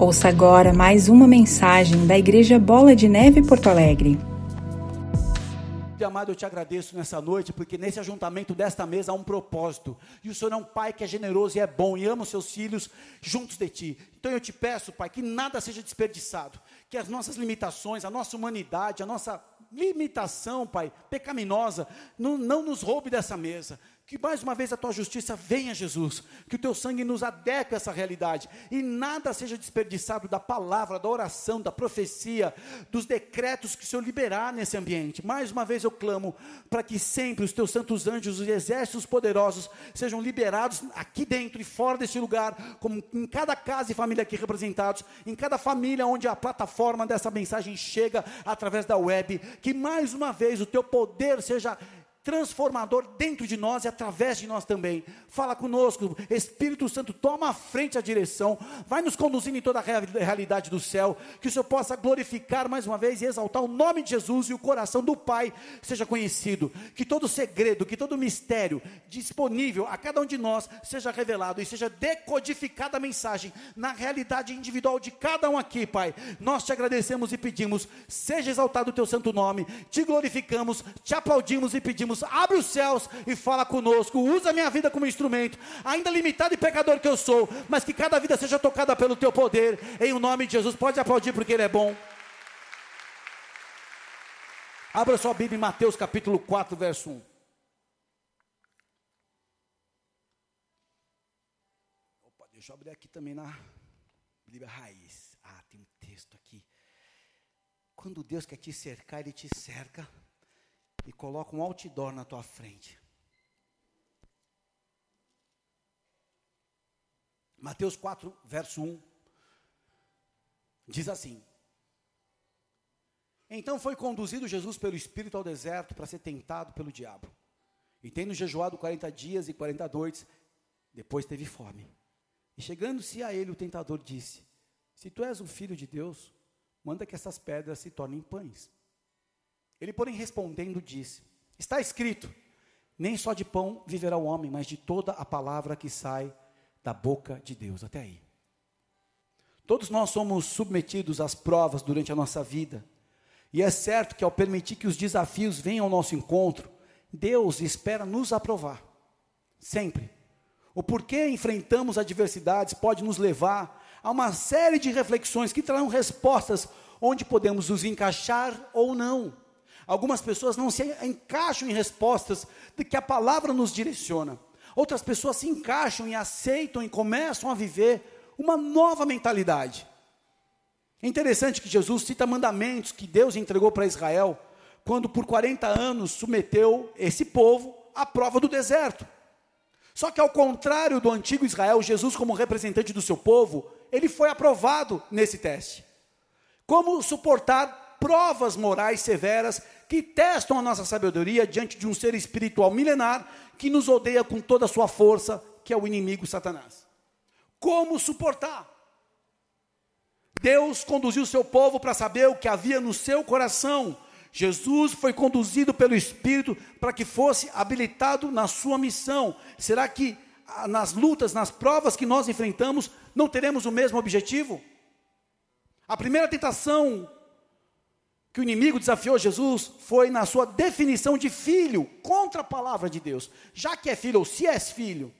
Ouça agora mais uma mensagem da Igreja Bola de Neve Porto Alegre. Amado, eu te agradeço nessa noite, porque nesse ajuntamento desta mesa há um propósito. E o Senhor é um Pai que é generoso e é bom e ama os seus filhos juntos de ti. Então eu te peço, Pai, que nada seja desperdiçado, que as nossas limitações, a nossa humanidade, a nossa limitação, Pai, pecaminosa, não, não nos roube dessa mesa. Que mais uma vez a tua justiça venha, Jesus. Que o teu sangue nos adeque a essa realidade. E nada seja desperdiçado da palavra, da oração, da profecia, dos decretos que o Senhor liberar nesse ambiente. Mais uma vez eu clamo para que sempre os teus santos anjos, os exércitos poderosos, sejam liberados aqui dentro e fora desse lugar, como em cada casa e família aqui representados, em cada família onde a plataforma dessa mensagem chega através da web. Que mais uma vez o teu poder seja transformador dentro de nós e através de nós também. Fala conosco, Espírito Santo, toma a frente a direção, vai nos conduzindo em toda a realidade do céu, que o Senhor possa glorificar mais uma vez e exaltar o nome de Jesus e o coração do Pai seja conhecido, que todo segredo, que todo mistério disponível a cada um de nós seja revelado e seja decodificada a mensagem na realidade individual de cada um aqui, Pai. Nós te agradecemos e pedimos, seja exaltado o teu santo nome, te glorificamos, te aplaudimos e pedimos Deus, abre os céus e fala conosco, usa a minha vida como instrumento, ainda limitado e pecador que eu sou, mas que cada vida seja tocada pelo teu poder, em o nome de Jesus. Pode aplaudir porque Ele é bom. Abra sua Bíblia em Mateus capítulo 4, verso 1. Opa, deixa eu abrir aqui também na Bíblia Raiz. Ah, tem um texto aqui. Quando Deus quer te cercar, Ele te cerca e coloca um outdoor na tua frente. Mateus 4, verso 1, diz assim: Então foi conduzido Jesus pelo Espírito ao deserto para ser tentado pelo diabo. E tendo jejuado 40 dias e 40 noites, depois teve fome. E chegando-se a ele, o tentador disse: Se tu és o filho de Deus, manda que essas pedras se tornem pães. Ele, porém, respondendo, disse: Está escrito: Nem só de pão viverá o homem, mas de toda a palavra que sai da boca de Deus. Até aí. Todos nós somos submetidos às provas durante a nossa vida. E é certo que ao permitir que os desafios venham ao nosso encontro, Deus espera nos aprovar. Sempre. O porquê enfrentamos adversidades pode nos levar a uma série de reflexões que trarão respostas onde podemos nos encaixar ou não. Algumas pessoas não se encaixam em respostas de que a palavra nos direciona. Outras pessoas se encaixam e aceitam e começam a viver uma nova mentalidade. É interessante que Jesus cita mandamentos que Deus entregou para Israel, quando por 40 anos submeteu esse povo à prova do deserto. Só que ao contrário do antigo Israel, Jesus, como representante do seu povo, ele foi aprovado nesse teste. Como suportar provas morais severas que testam a nossa sabedoria diante de um ser espiritual milenar que nos odeia com toda a sua força, que é o inimigo Satanás. Como suportar? Deus conduziu seu povo para saber o que havia no seu coração. Jesus foi conduzido pelo Espírito para que fosse habilitado na sua missão. Será que ah, nas lutas, nas provas que nós enfrentamos, não teremos o mesmo objetivo? A primeira tentação que o inimigo desafiou Jesus foi na sua definição de filho contra a palavra de Deus. Já que é filho ou se és filho.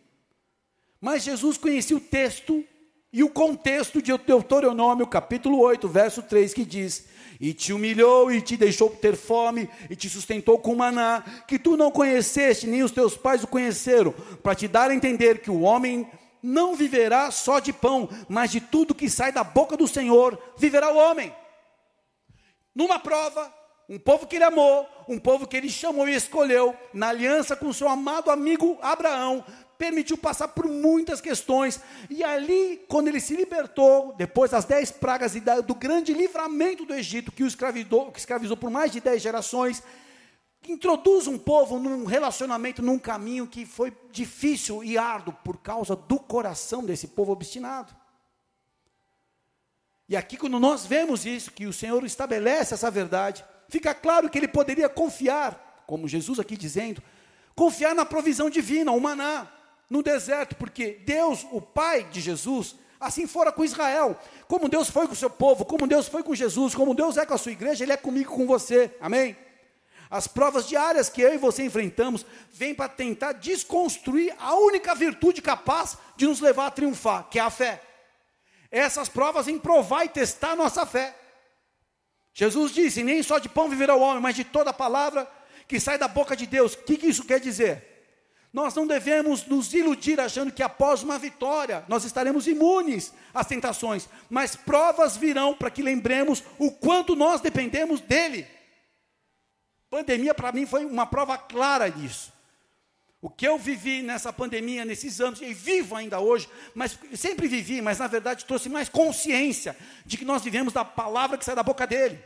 Mas Jesus conhecia o texto e o contexto de Deuteronômio, capítulo 8, verso 3, que diz: E te humilhou e te deixou ter fome, e te sustentou com maná, que tu não conheceste, nem os teus pais o conheceram, para te dar a entender que o homem não viverá só de pão, mas de tudo que sai da boca do Senhor, viverá o homem numa prova, um povo que ele amou, um povo que ele chamou e escolheu, na aliança com seu amado amigo Abraão, permitiu passar por muitas questões, e ali, quando ele se libertou, depois das dez pragas e do grande livramento do Egito, que o escravizou, que escravizou por mais de dez gerações, introduz um povo num relacionamento, num caminho que foi difícil e árduo, por causa do coração desse povo obstinado. E aqui, quando nós vemos isso, que o Senhor estabelece essa verdade, fica claro que ele poderia confiar, como Jesus aqui dizendo, confiar na provisão divina, o maná, no deserto, porque Deus, o Pai de Jesus, Assim fora com Israel. Como Deus foi com o seu povo, como Deus foi com Jesus, como Deus é com a sua igreja, Ele é comigo com você. Amém? As provas diárias que eu e você enfrentamos vêm para tentar desconstruir a única virtude capaz de nos levar a triunfar, que é a fé. Essas provas vêm provar e testar a nossa fé. Jesus disse: Nem só de pão viverá o homem, mas de toda palavra que sai da boca de Deus. O que, que isso quer dizer? Nós não devemos nos iludir achando que após uma vitória nós estaremos imunes às tentações, mas provas virão para que lembremos o quanto nós dependemos dele. Pandemia para mim foi uma prova clara disso. O que eu vivi nessa pandemia, nesses anos, e vivo ainda hoje, mas sempre vivi, mas na verdade trouxe mais consciência de que nós vivemos da palavra que sai da boca dele.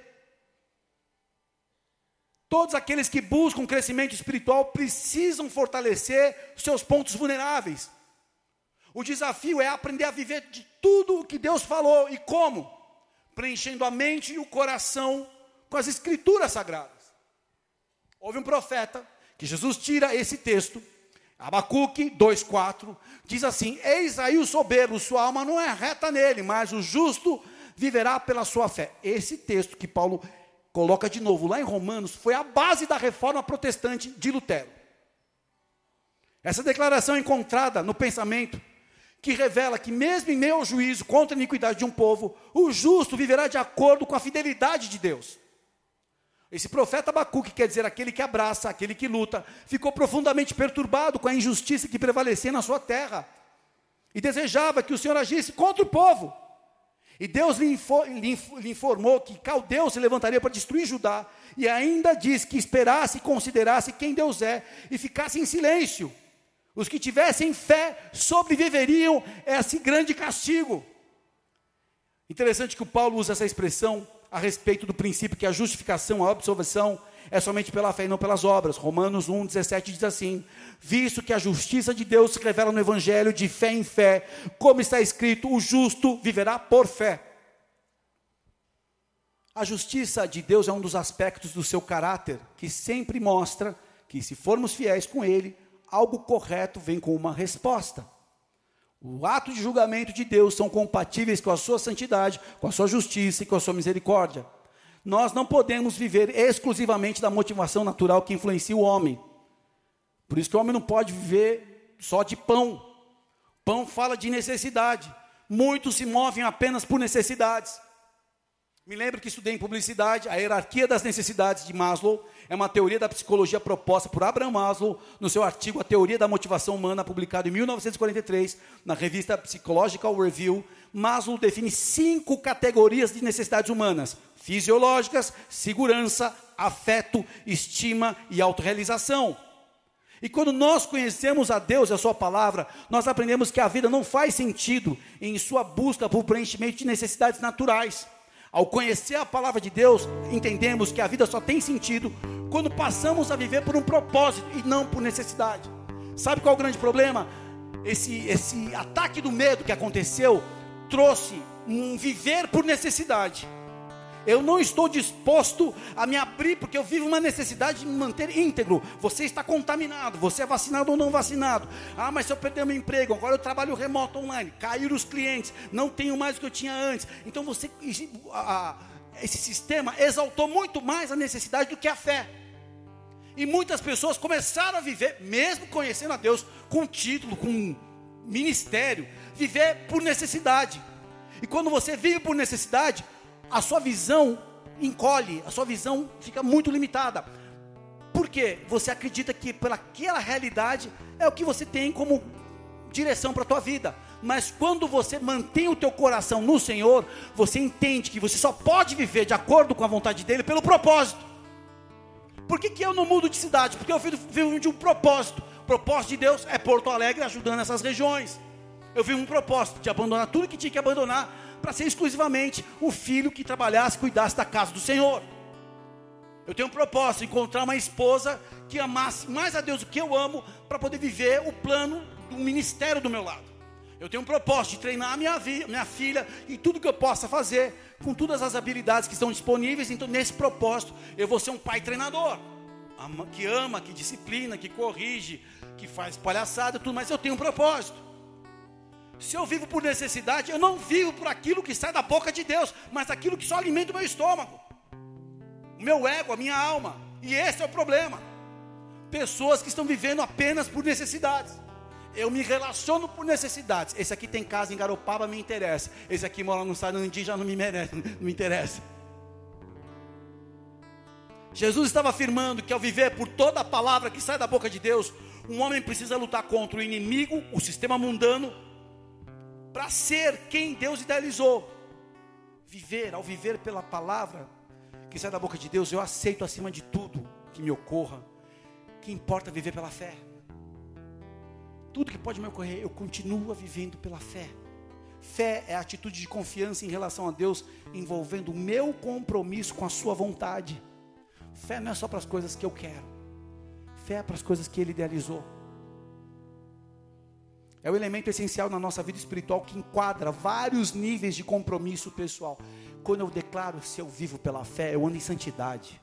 Todos aqueles que buscam crescimento espiritual precisam fortalecer seus pontos vulneráveis. O desafio é aprender a viver de tudo o que Deus falou e como? Preenchendo a mente e o coração com as escrituras sagradas. Houve um profeta que Jesus tira esse texto, Abacuque 2,4, diz assim: Eis aí o soberbo, sua alma não é reta nele, mas o justo viverá pela sua fé. Esse texto que Paulo coloca de novo lá em Romanos foi a base da reforma protestante de Lutero. Essa declaração encontrada no pensamento que revela que, mesmo em ao juízo contra a iniquidade de um povo, o justo viverá de acordo com a fidelidade de Deus. Esse profeta Abacuque, quer dizer aquele que abraça, aquele que luta, ficou profundamente perturbado com a injustiça que prevalecia na sua terra e desejava que o Senhor agisse contra o povo. E Deus lhe, infor, lhe, lhe informou que Caldeu se levantaria para destruir Judá, e ainda diz que esperasse e considerasse quem Deus é e ficasse em silêncio. Os que tivessem fé sobreviveriam a esse grande castigo. Interessante que o Paulo usa essa expressão a respeito do princípio que a justificação, a absolvição é somente pela fé e não pelas obras. Romanos 1, 17 diz assim: Visto que a justiça de Deus se revela no Evangelho de fé em fé, como está escrito, o justo viverá por fé. A justiça de Deus é um dos aspectos do seu caráter que sempre mostra que, se formos fiéis com Ele, algo correto vem com uma resposta. O ato de julgamento de Deus são compatíveis com a sua santidade, com a sua justiça e com a sua misericórdia. Nós não podemos viver exclusivamente da motivação natural que influencia o homem. Por isso que o homem não pode viver só de pão. Pão fala de necessidade. Muitos se movem apenas por necessidades. Me lembro que estudei em publicidade a hierarquia das necessidades de Maslow. É uma teoria da psicologia proposta por Abraham Maslow no seu artigo A Teoria da Motivação Humana, publicado em 1943 na revista Psychological Review. Maslow define cinco categorias de necessidades humanas: fisiológicas, segurança, afeto, estima e autorrealização. E quando nós conhecemos a Deus e a Sua palavra, nós aprendemos que a vida não faz sentido em sua busca por preenchimento de necessidades naturais. Ao conhecer a palavra de Deus, entendemos que a vida só tem sentido quando passamos a viver por um propósito e não por necessidade. Sabe qual é o grande problema? Esse, esse ataque do medo que aconteceu trouxe um viver por necessidade. Eu não estou disposto a me abrir porque eu vivo uma necessidade de me manter íntegro. Você está contaminado, você é vacinado ou não vacinado. Ah, mas se eu perder meu emprego, agora eu trabalho remoto online, caíram os clientes, não tenho mais o que eu tinha antes. Então você, esse sistema exaltou muito mais a necessidade do que a fé. E muitas pessoas começaram a viver, mesmo conhecendo a Deus, com título, com ministério, viver por necessidade. E quando você vive por necessidade, a sua visão encolhe, a sua visão fica muito limitada. Por quê? Você acredita que pelaquela realidade é o que você tem como direção para a tua vida. Mas quando você mantém o teu coração no Senhor, você entende que você só pode viver de acordo com a vontade dele pelo propósito. Por que, que eu não mudo de cidade? Porque eu vivo de um propósito. O propósito de Deus é Porto Alegre ajudando essas regiões. Eu vivo um propósito de abandonar tudo que tinha que abandonar para ser exclusivamente o filho que trabalhasse, cuidasse da casa do Senhor. Eu tenho um propósito, encontrar uma esposa que amasse mais a Deus do que eu amo, para poder viver o plano do ministério do meu lado. Eu tenho um propósito de treinar a minha, minha filha em tudo que eu possa fazer, com todas as habilidades que estão disponíveis. Então, nesse propósito, eu vou ser um pai treinador, que ama, que disciplina, que corrige, que faz palhaçada, tudo, mas eu tenho um propósito. Se eu vivo por necessidade, eu não vivo por aquilo que sai da boca de Deus, mas aquilo que só alimenta o meu estômago, o meu ego, a minha alma. E esse é o problema. Pessoas que estão vivendo apenas por necessidades. Eu me relaciono por necessidades. Esse aqui tem casa em Garopaba, me interessa. Esse aqui mora no Sarandi, já não me merece, não me interessa. Jesus estava afirmando que ao viver por toda a palavra que sai da boca de Deus, um homem precisa lutar contra o inimigo, o sistema mundano, para ser quem Deus idealizou. Viver, ao viver pela palavra que sai da boca de Deus, eu aceito acima de tudo que me ocorra. Que importa viver pela fé. Tudo que pode me ocorrer, eu continuo vivendo pela fé. Fé é a atitude de confiança em relação a Deus, envolvendo o meu compromisso com a sua vontade. Fé não é só para as coisas que eu quero. Fé é para as coisas que Ele idealizou. É o elemento essencial na nossa vida espiritual que enquadra vários níveis de compromisso pessoal. Quando eu declaro se eu vivo pela fé, eu ando em santidade.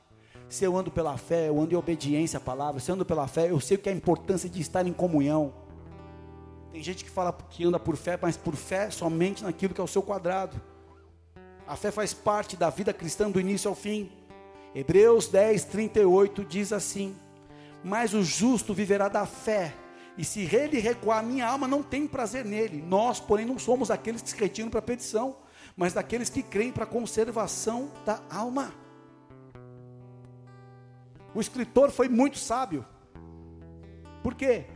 Se eu ando pela fé, eu ando em obediência à palavra. Se eu ando pela fé, eu sei o que é a importância de estar em comunhão. Tem gente que fala que anda por fé, mas por fé somente naquilo que é o seu quadrado. A fé faz parte da vida cristã do início ao fim. Hebreus 10, 38 diz assim: Mas o justo viverá da fé, e se ele recuar, minha alma não tem prazer nele. Nós, porém, não somos aqueles que se retiram para a petição, mas daqueles que creem para a conservação da alma. O escritor foi muito sábio. Por quê?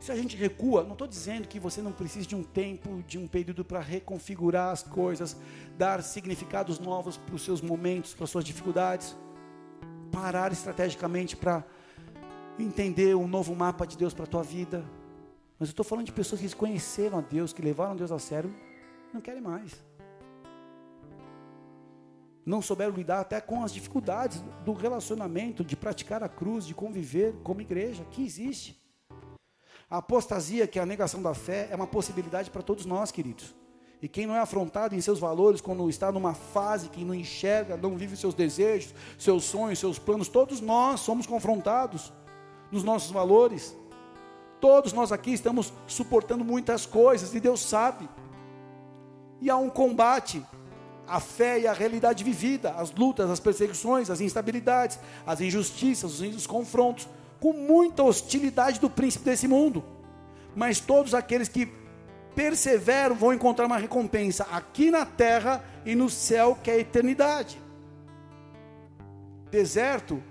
Se a gente recua, não estou dizendo que você não precise de um tempo, de um período para reconfigurar as coisas, dar significados novos para os seus momentos, para as suas dificuldades, parar estrategicamente para entender um novo mapa de Deus para a tua vida. Mas eu estou falando de pessoas que conheceram a Deus, que levaram Deus a sério, não querem mais. Não souberam lidar até com as dificuldades do relacionamento, de praticar a cruz, de conviver como igreja, que existe. A apostasia, que é a negação da fé, é uma possibilidade para todos nós, queridos. E quem não é afrontado em seus valores, quando está numa fase que não enxerga, não vive seus desejos, seus sonhos, seus planos, todos nós somos confrontados nos nossos valores. Todos nós aqui estamos suportando muitas coisas e Deus sabe. E há um combate a fé e a realidade vivida, as lutas, as perseguições, as instabilidades, as injustiças, os confrontos com muita hostilidade do príncipe desse mundo. Mas todos aqueles que perseveram vão encontrar uma recompensa aqui na terra e no céu, que é a eternidade. Deserto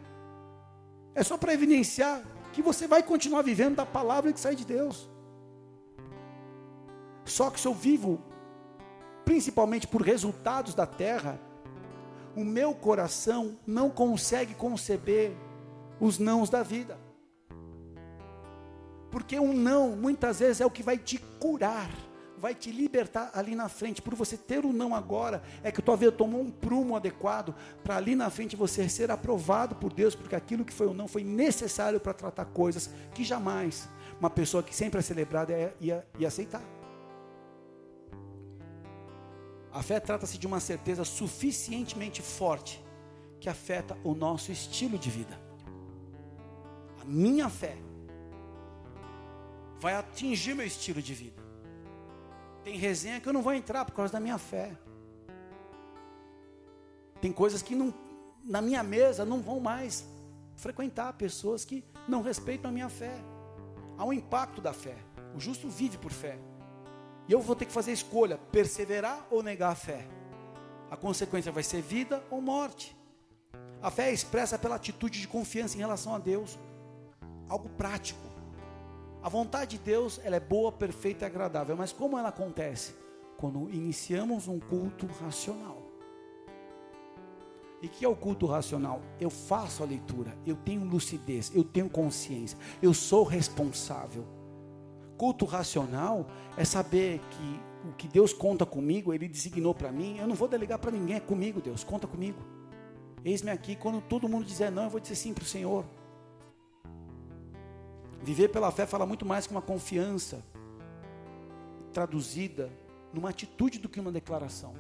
é só para evidenciar que você vai continuar vivendo da palavra que sai de Deus. Só que se eu vivo principalmente por resultados da terra, o meu coração não consegue conceber os nãos da vida. Porque um não, muitas vezes, é o que vai te curar, vai te libertar ali na frente. Por você ter o não agora, é que tua vida tomou um prumo adequado para ali na frente você ser aprovado por Deus, porque aquilo que foi o não foi necessário para tratar coisas que jamais uma pessoa que sempre é celebrada ia, ia, ia aceitar. A fé trata-se de uma certeza suficientemente forte que afeta o nosso estilo de vida minha fé vai atingir meu estilo de vida. Tem resenha que eu não vou entrar por causa da minha fé. Tem coisas que não, na minha mesa não vão mais frequentar pessoas que não respeitam a minha fé. Há um impacto da fé. O justo vive por fé. E eu vou ter que fazer a escolha: perseverar ou negar a fé. A consequência vai ser vida ou morte. A fé é expressa pela atitude de confiança em relação a Deus algo prático. A vontade de Deus, ela é boa, perfeita e agradável, mas como ela acontece? Quando iniciamos um culto racional. E que é o culto racional? Eu faço a leitura, eu tenho lucidez, eu tenho consciência, eu sou responsável. Culto racional é saber que o que Deus conta comigo, Ele designou para mim, eu não vou delegar para ninguém, é comigo, Deus, conta comigo. Eis-me aqui, quando todo mundo dizer não, eu vou dizer sim para o Senhor. Viver pela fé fala muito mais que uma confiança traduzida numa atitude do que uma declaração.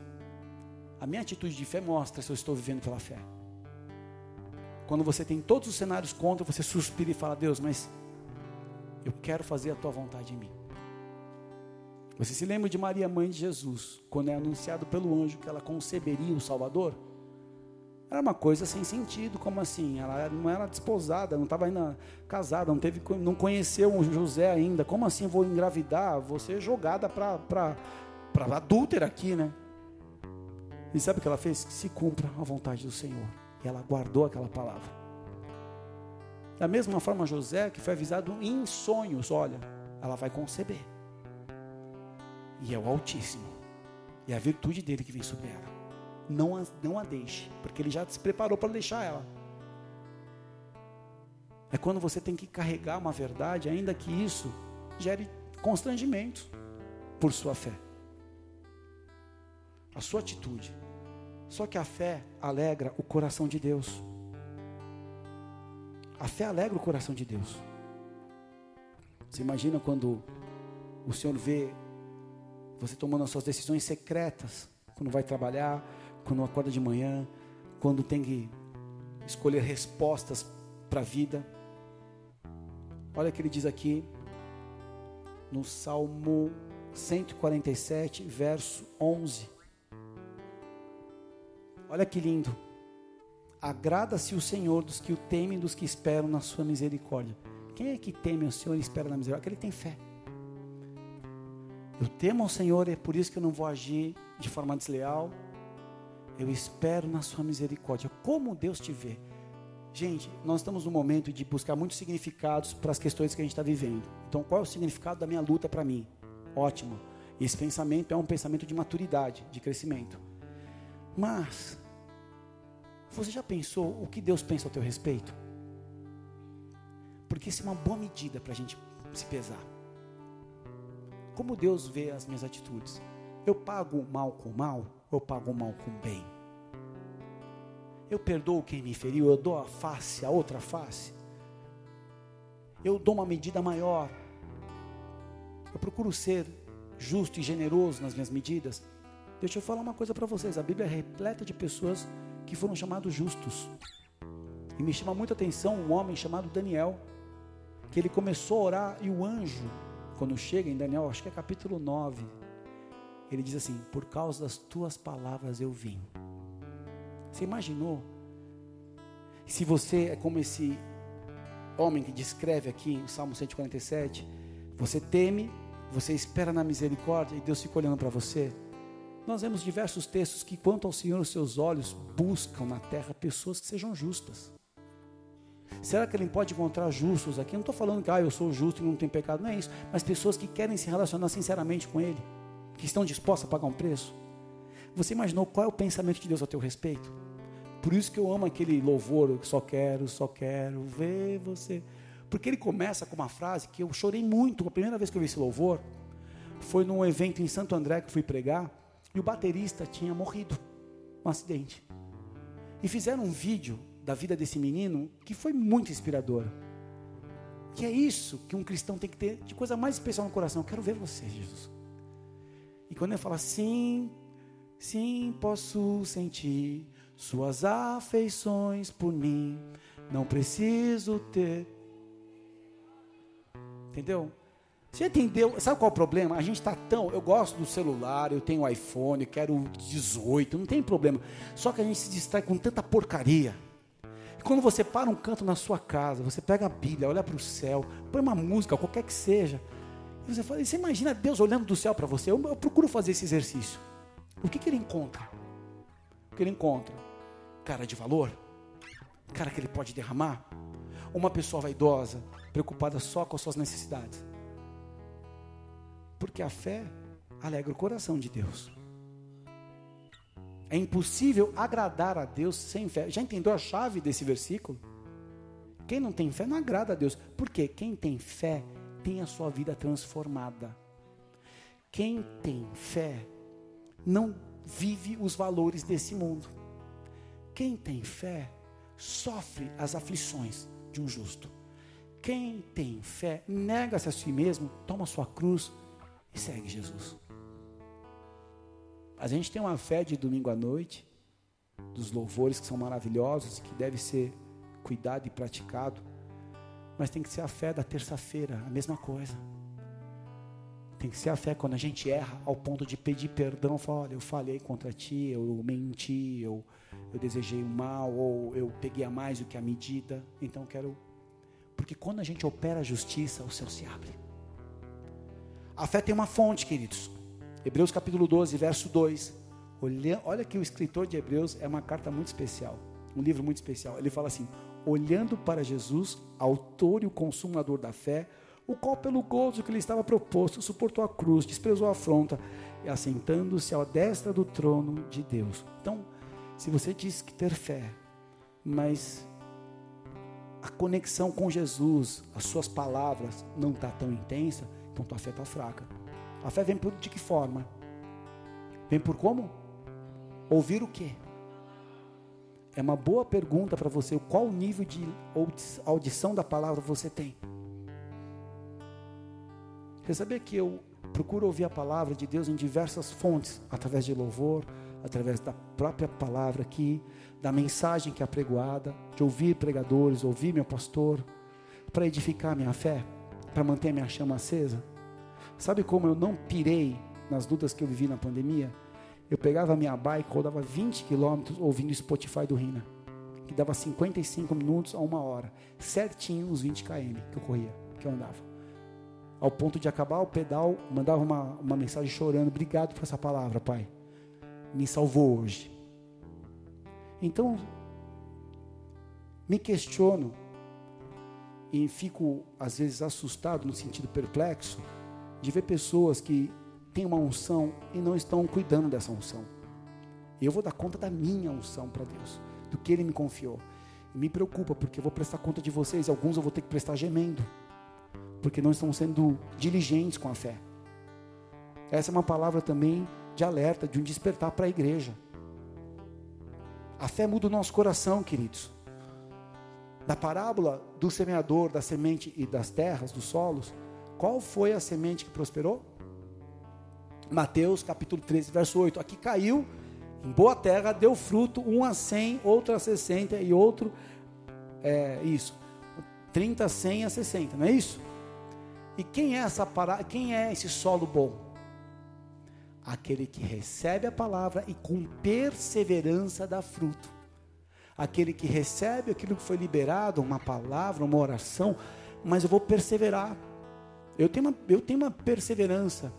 A minha atitude de fé mostra se eu estou vivendo pela fé. Quando você tem todos os cenários contra, você suspira e fala: Deus, mas eu quero fazer a tua vontade em mim. Você se lembra de Maria, mãe de Jesus, quando é anunciado pelo anjo que ela conceberia o Salvador? Era uma coisa sem sentido, como assim? Ela não era desposada, não estava ainda casada, não, teve, não conheceu o José ainda. Como assim vou engravidar? Vou ser jogada para adúltera aqui, né? E sabe o que ela fez? Que se cumpra a vontade do Senhor. E ela guardou aquela palavra. Da mesma forma, José, que foi avisado em sonhos: olha, ela vai conceber. E é o Altíssimo. E é a virtude dele que vem sobre ela não a, não a deixe, porque ele já se preparou para deixar ela. É quando você tem que carregar uma verdade, ainda que isso gere constrangimento por sua fé. A sua atitude. Só que a fé alegra o coração de Deus. A fé alegra o coração de Deus. Você imagina quando o Senhor vê você tomando as suas decisões secretas, quando vai trabalhar, quando acorda de manhã, quando tem que escolher respostas para a vida. Olha o que ele diz aqui no Salmo 147, verso 11. Olha que lindo. Agrada-se o Senhor dos que o temem, dos que esperam na sua misericórdia. Quem é que teme o Senhor e espera na misericórdia? Aquele que tem fé. Eu temo ao Senhor, é por isso que eu não vou agir de forma desleal, eu espero na sua misericórdia. Como Deus te vê. Gente, nós estamos no momento de buscar muitos significados para as questões que a gente está vivendo. Então, qual é o significado da minha luta para mim? Ótimo. Esse pensamento é um pensamento de maturidade, de crescimento. Mas, você já pensou o que Deus pensa ao teu respeito? Porque isso é uma boa medida para a gente se pesar. Como Deus vê as minhas atitudes? Eu pago mal com mal ou pago mal com bem? Eu perdoo quem me feriu, eu dou a face, a outra face. Eu dou uma medida maior. Eu procuro ser justo e generoso nas minhas medidas. Deixa eu falar uma coisa para vocês: a Bíblia é repleta de pessoas que foram chamados justos. E me chama muita atenção um homem chamado Daniel, que ele começou a orar e o anjo, quando chega em Daniel, acho que é capítulo 9, ele diz assim: Por causa das tuas palavras eu vim. Você imaginou? Se você é como esse homem que descreve aqui o Salmo 147, você teme, você espera na misericórdia e Deus fica olhando para você. Nós vemos diversos textos que, quanto ao Senhor, os seus olhos buscam na terra pessoas que sejam justas. Será que ele pode encontrar justos aqui? Eu não estou falando que ah, eu sou justo e não tenho pecado, não é isso. Mas pessoas que querem se relacionar sinceramente com Ele que estão dispostos a pagar um preço? Você imaginou qual é o pensamento de Deus a teu respeito? Por isso que eu amo aquele louvor, só quero, só quero ver você. Porque ele começa com uma frase que eu chorei muito, a primeira vez que eu vi esse louvor, foi num evento em Santo André que fui pregar, e o baterista tinha morrido, um acidente. E fizeram um vídeo da vida desse menino que foi muito inspirador. Que é isso que um cristão tem que ter de coisa mais especial no coração. Eu quero ver você, Jesus. E quando ele fala sim, sim, posso sentir suas afeições por mim, não preciso ter. Entendeu? Você entendeu? Sabe qual é o problema? A gente está tão. Eu gosto do celular, eu tenho iPhone, quero 18, não tem problema. Só que a gente se distrai com tanta porcaria. E quando você para um canto na sua casa, você pega a Bíblia, olha para o céu, põe uma música, qualquer que seja, você, fala, você imagina Deus olhando do céu para você. Eu, eu, procuro fazer esse exercício. O que, que ele encontra? O que ele encontra? Cara de valor? Cara que ele pode derramar? Uma pessoa vaidosa, preocupada só com as suas necessidades? Porque a fé alegra o coração de Deus. É impossível agradar a Deus sem fé. Já entendeu a chave desse versículo? Quem não tem fé não agrada a Deus. Porque quem tem fé tem a sua vida transformada. Quem tem fé não vive os valores desse mundo. Quem tem fé sofre as aflições de um justo. Quem tem fé nega-se a si mesmo, toma sua cruz e segue Jesus. A gente tem uma fé de domingo à noite, dos louvores que são maravilhosos que deve ser cuidado e praticado mas tem que ser a fé da terça-feira, a mesma coisa. Tem que ser a fé quando a gente erra ao ponto de pedir perdão, falar, olha, eu falhei contra ti, eu menti, eu, eu desejei o mal, ou eu peguei a mais do que a medida, então quero. Porque quando a gente opera a justiça, o céu se abre. A fé tem uma fonte, queridos. Hebreus capítulo 12, verso 2. Olha, olha que o escritor de Hebreus é uma carta muito especial, um livro muito especial. Ele fala assim: olhando para Jesus, autor e o consumador da fé, o qual, pelo gozo que lhe estava proposto, suportou a cruz, desprezou a afronta, e assentando-se à destra do trono de Deus. Então, se você diz que ter fé, mas a conexão com Jesus, as suas palavras não está tão intensa, então tua fé está fraca. A fé vem por de que forma? Vem por como? Ouvir o quê? É uma boa pergunta para você. Qual nível de audição da palavra você tem? Você sabia que eu procuro ouvir a palavra de Deus em diversas fontes, através de louvor, através da própria palavra aqui, da mensagem que é pregoada, de ouvir pregadores, ouvir meu pastor, para edificar minha fé, para manter minha chama acesa? Sabe como eu não pirei nas lutas que eu vivi na pandemia? Eu pegava a minha bike, rodava 20 quilômetros ouvindo o Spotify do Rina, que dava 55 minutos a uma hora, certinho os 20 km que eu corria, que eu andava. Ao ponto de acabar o pedal, mandava uma, uma mensagem chorando: Obrigado por essa palavra, Pai. Me salvou hoje. Então, me questiono e fico às vezes assustado no sentido perplexo de ver pessoas que têm uma unção e não estão cuidando dessa unção. Eu vou dar conta da minha unção para Deus, do que Ele me confiou. Me preocupa, porque eu vou prestar conta de vocês, alguns eu vou ter que prestar gemendo, porque não estão sendo diligentes com a fé. Essa é uma palavra também de alerta, de um despertar para a igreja. A fé muda o nosso coração, queridos. Da parábola do semeador, da semente e das terras, dos solos, qual foi a semente que prosperou? Mateus capítulo 13, verso 8. Aqui caiu em boa terra, deu fruto, um a cem, outro a sessenta e outro, é, isso, 30, 100 a 60, não é isso? E quem é essa para, quem é esse solo bom? Aquele que recebe a palavra e com perseverança dá fruto. Aquele que recebe aquilo que foi liberado, uma palavra, uma oração, mas eu vou perseverar. Eu tenho uma, eu tenho uma perseverança,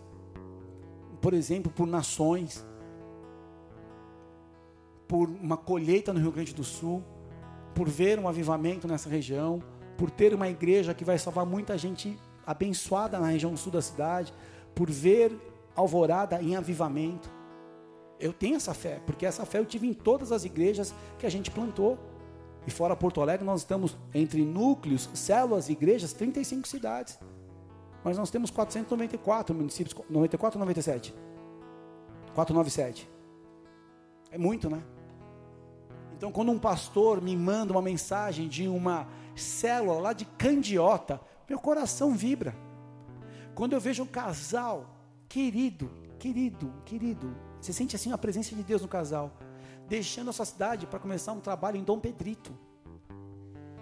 por exemplo, por nações, por uma colheita no Rio Grande do Sul, por ver um avivamento nessa região, por ter uma igreja que vai salvar muita gente abençoada na região sul da cidade, por ver alvorada em avivamento. Eu tenho essa fé, porque essa fé eu tive em todas as igrejas que a gente plantou. E fora Porto Alegre, nós estamos entre núcleos, células, igrejas, 35 cidades. Mas nós temos 494 municípios, 94 ou 97? 497. É muito, né? Então, quando um pastor me manda uma mensagem de uma célula lá de Candiota, meu coração vibra. Quando eu vejo um casal querido, querido, querido, você sente assim a presença de Deus no casal, deixando a sua cidade para começar um trabalho em Dom Pedrito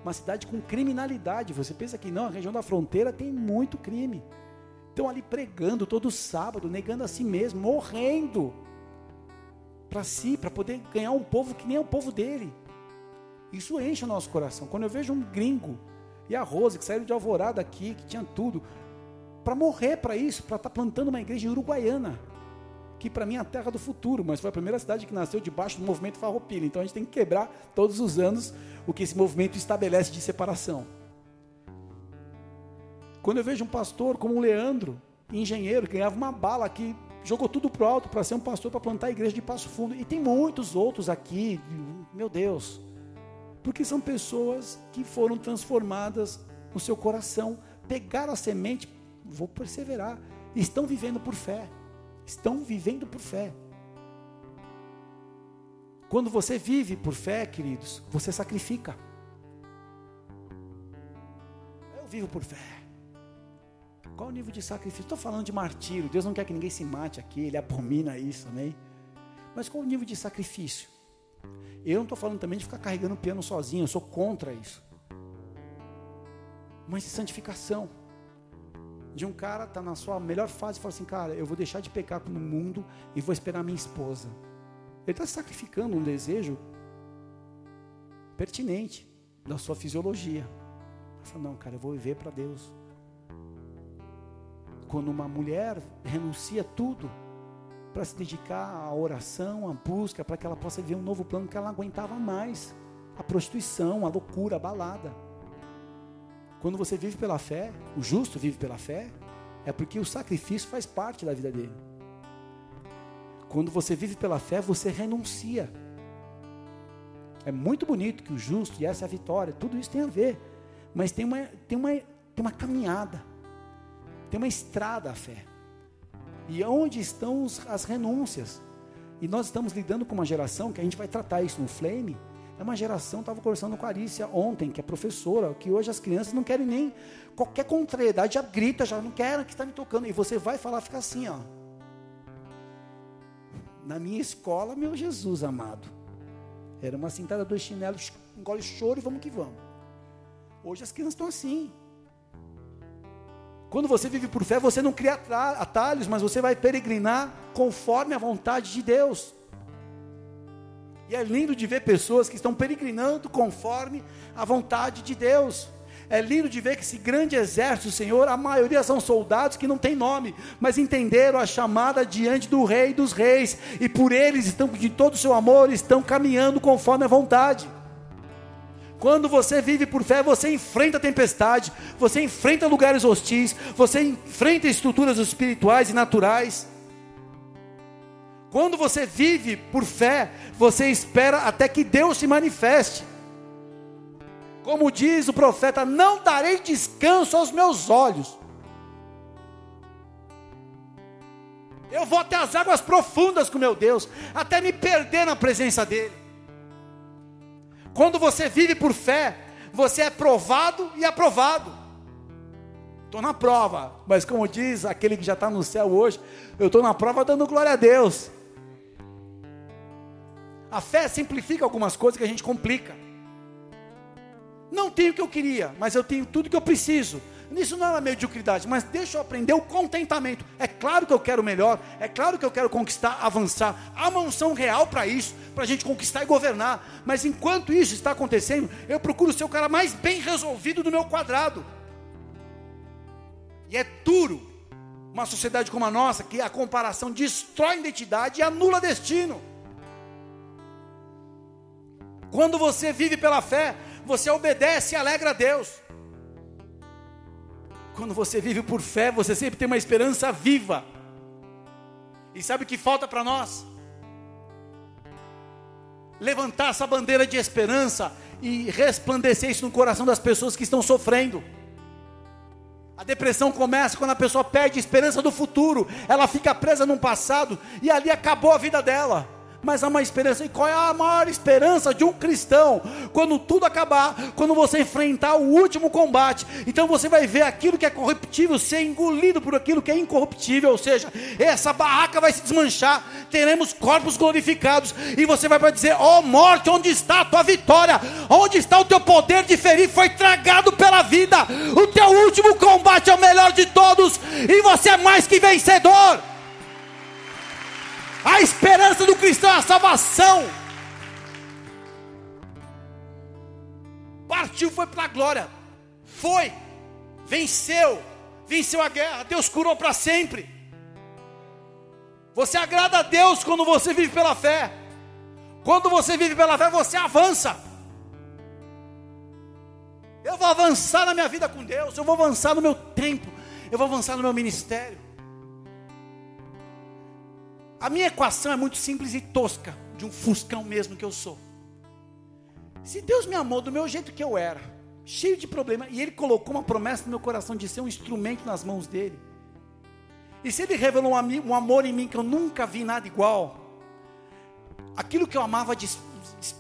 uma cidade com criminalidade. Você pensa que não, a região da fronteira tem muito crime. Estão ali pregando todo sábado, negando a si mesmo, morrendo para si, para poder ganhar um povo que nem é o povo dele. Isso enche o nosso coração. Quando eu vejo um gringo e a Rose que saíram de Alvorada aqui, que tinha tudo, para morrer para isso, para estar tá plantando uma igreja Uruguaiana que para mim é a terra do futuro, mas foi a primeira cidade que nasceu debaixo do movimento farroupilha. Então a gente tem que quebrar todos os anos o que esse movimento estabelece de separação. Quando eu vejo um pastor como o Leandro, engenheiro, que ganhava uma bala aqui, jogou tudo pro alto para ser um pastor para plantar a igreja de Passo Fundo, e tem muitos outros aqui, meu Deus, porque são pessoas que foram transformadas no seu coração, pegaram a semente, vou perseverar, estão vivendo por fé estão vivendo por fé. Quando você vive por fé, queridos, você sacrifica. Eu vivo por fé. Qual o nível de sacrifício? Estou falando de martírio. Deus não quer que ninguém se mate aqui, Ele abomina isso, amém? Mas qual o nível de sacrifício? Eu não estou falando também de ficar carregando o piano sozinho, eu sou contra isso. Mas de santificação de um cara tá na sua melhor fase e fala assim, cara, eu vou deixar de pecar no mundo e vou esperar minha esposa. Ele está sacrificando um desejo pertinente da sua fisiologia. Ele fala, não, cara, eu vou viver para Deus. Quando uma mulher renuncia tudo para se dedicar à oração, à busca, para que ela possa viver um novo plano que ela não aguentava mais, a prostituição, a loucura, a balada. Quando você vive pela fé, o justo vive pela fé, é porque o sacrifício faz parte da vida dele. Quando você vive pela fé, você renuncia. É muito bonito que o justo, e essa é a vitória, tudo isso tem a ver. Mas tem uma, tem uma, tem uma caminhada, tem uma estrada a fé. E onde estão as renúncias? E nós estamos lidando com uma geração que a gente vai tratar isso no Flame, é uma geração, estava conversando com a Arícia ontem, que é professora, que hoje as crianças não querem nem qualquer contrariedade, já grita, já não querem que está me tocando. E você vai falar, fica assim, ó. Na minha escola, meu Jesus amado. Era uma sentada, dois chinelos, engole choro e vamos que vamos. Hoje as crianças estão assim. Quando você vive por fé, você não cria atalhos, mas você vai peregrinar conforme a vontade de Deus. E é lindo de ver pessoas que estão peregrinando conforme a vontade de Deus. É lindo de ver que esse grande exército, Senhor, a maioria são soldados que não têm nome, mas entenderam a chamada diante do Rei dos Reis, e por eles estão, de todo o seu amor, estão caminhando conforme a vontade. Quando você vive por fé, você enfrenta tempestade, você enfrenta lugares hostis, você enfrenta estruturas espirituais e naturais. Quando você vive por fé, você espera até que Deus se manifeste. Como diz o profeta: Não darei descanso aos meus olhos. Eu vou até as águas profundas com meu Deus, até me perder na presença dEle. Quando você vive por fé, você é provado e aprovado. Estou na prova, mas como diz aquele que já está no céu hoje, eu estou na prova dando glória a Deus. A fé simplifica algumas coisas que a gente complica. Não tenho o que eu queria, mas eu tenho tudo que eu preciso. Nisso não é mediocridade, mas deixa eu aprender o contentamento. É claro que eu quero melhor, é claro que eu quero conquistar, avançar. Há uma unção real para isso, para a gente conquistar e governar. Mas enquanto isso está acontecendo, eu procuro ser o cara mais bem resolvido do meu quadrado. E é duro uma sociedade como a nossa, que a comparação destrói a identidade e anula destino. Quando você vive pela fé, você obedece e alegra a Deus. Quando você vive por fé, você sempre tem uma esperança viva. E sabe o que falta para nós? Levantar essa bandeira de esperança e resplandecer isso no coração das pessoas que estão sofrendo. A depressão começa quando a pessoa perde a esperança do futuro, ela fica presa num passado e ali acabou a vida dela mas há uma esperança. E qual é a maior esperança de um cristão? Quando tudo acabar, quando você enfrentar o último combate, então você vai ver aquilo que é corruptível ser engolido por aquilo que é incorruptível, ou seja, essa barraca vai se desmanchar, teremos corpos glorificados, e você vai para dizer: Ó oh, morte, onde está a tua vitória? Onde está o teu poder de ferir? Foi tragado pela vida. O teu último combate é o melhor de todos, e você é mais que vencedor. A esperança do cristão é a salvação. Partiu, foi para a glória. Foi, venceu, venceu a guerra. Deus curou para sempre. Você agrada a Deus quando você vive pela fé. Quando você vive pela fé, você avança. Eu vou avançar na minha vida com Deus, eu vou avançar no meu tempo, eu vou avançar no meu ministério. A minha equação é muito simples e tosca, de um fuscão mesmo que eu sou. Se Deus me amou do meu jeito que eu era, cheio de problema, e Ele colocou uma promessa no meu coração de ser um instrumento nas mãos dEle, e se Ele revelou um amor em mim que eu nunca vi nada igual, aquilo que eu amava des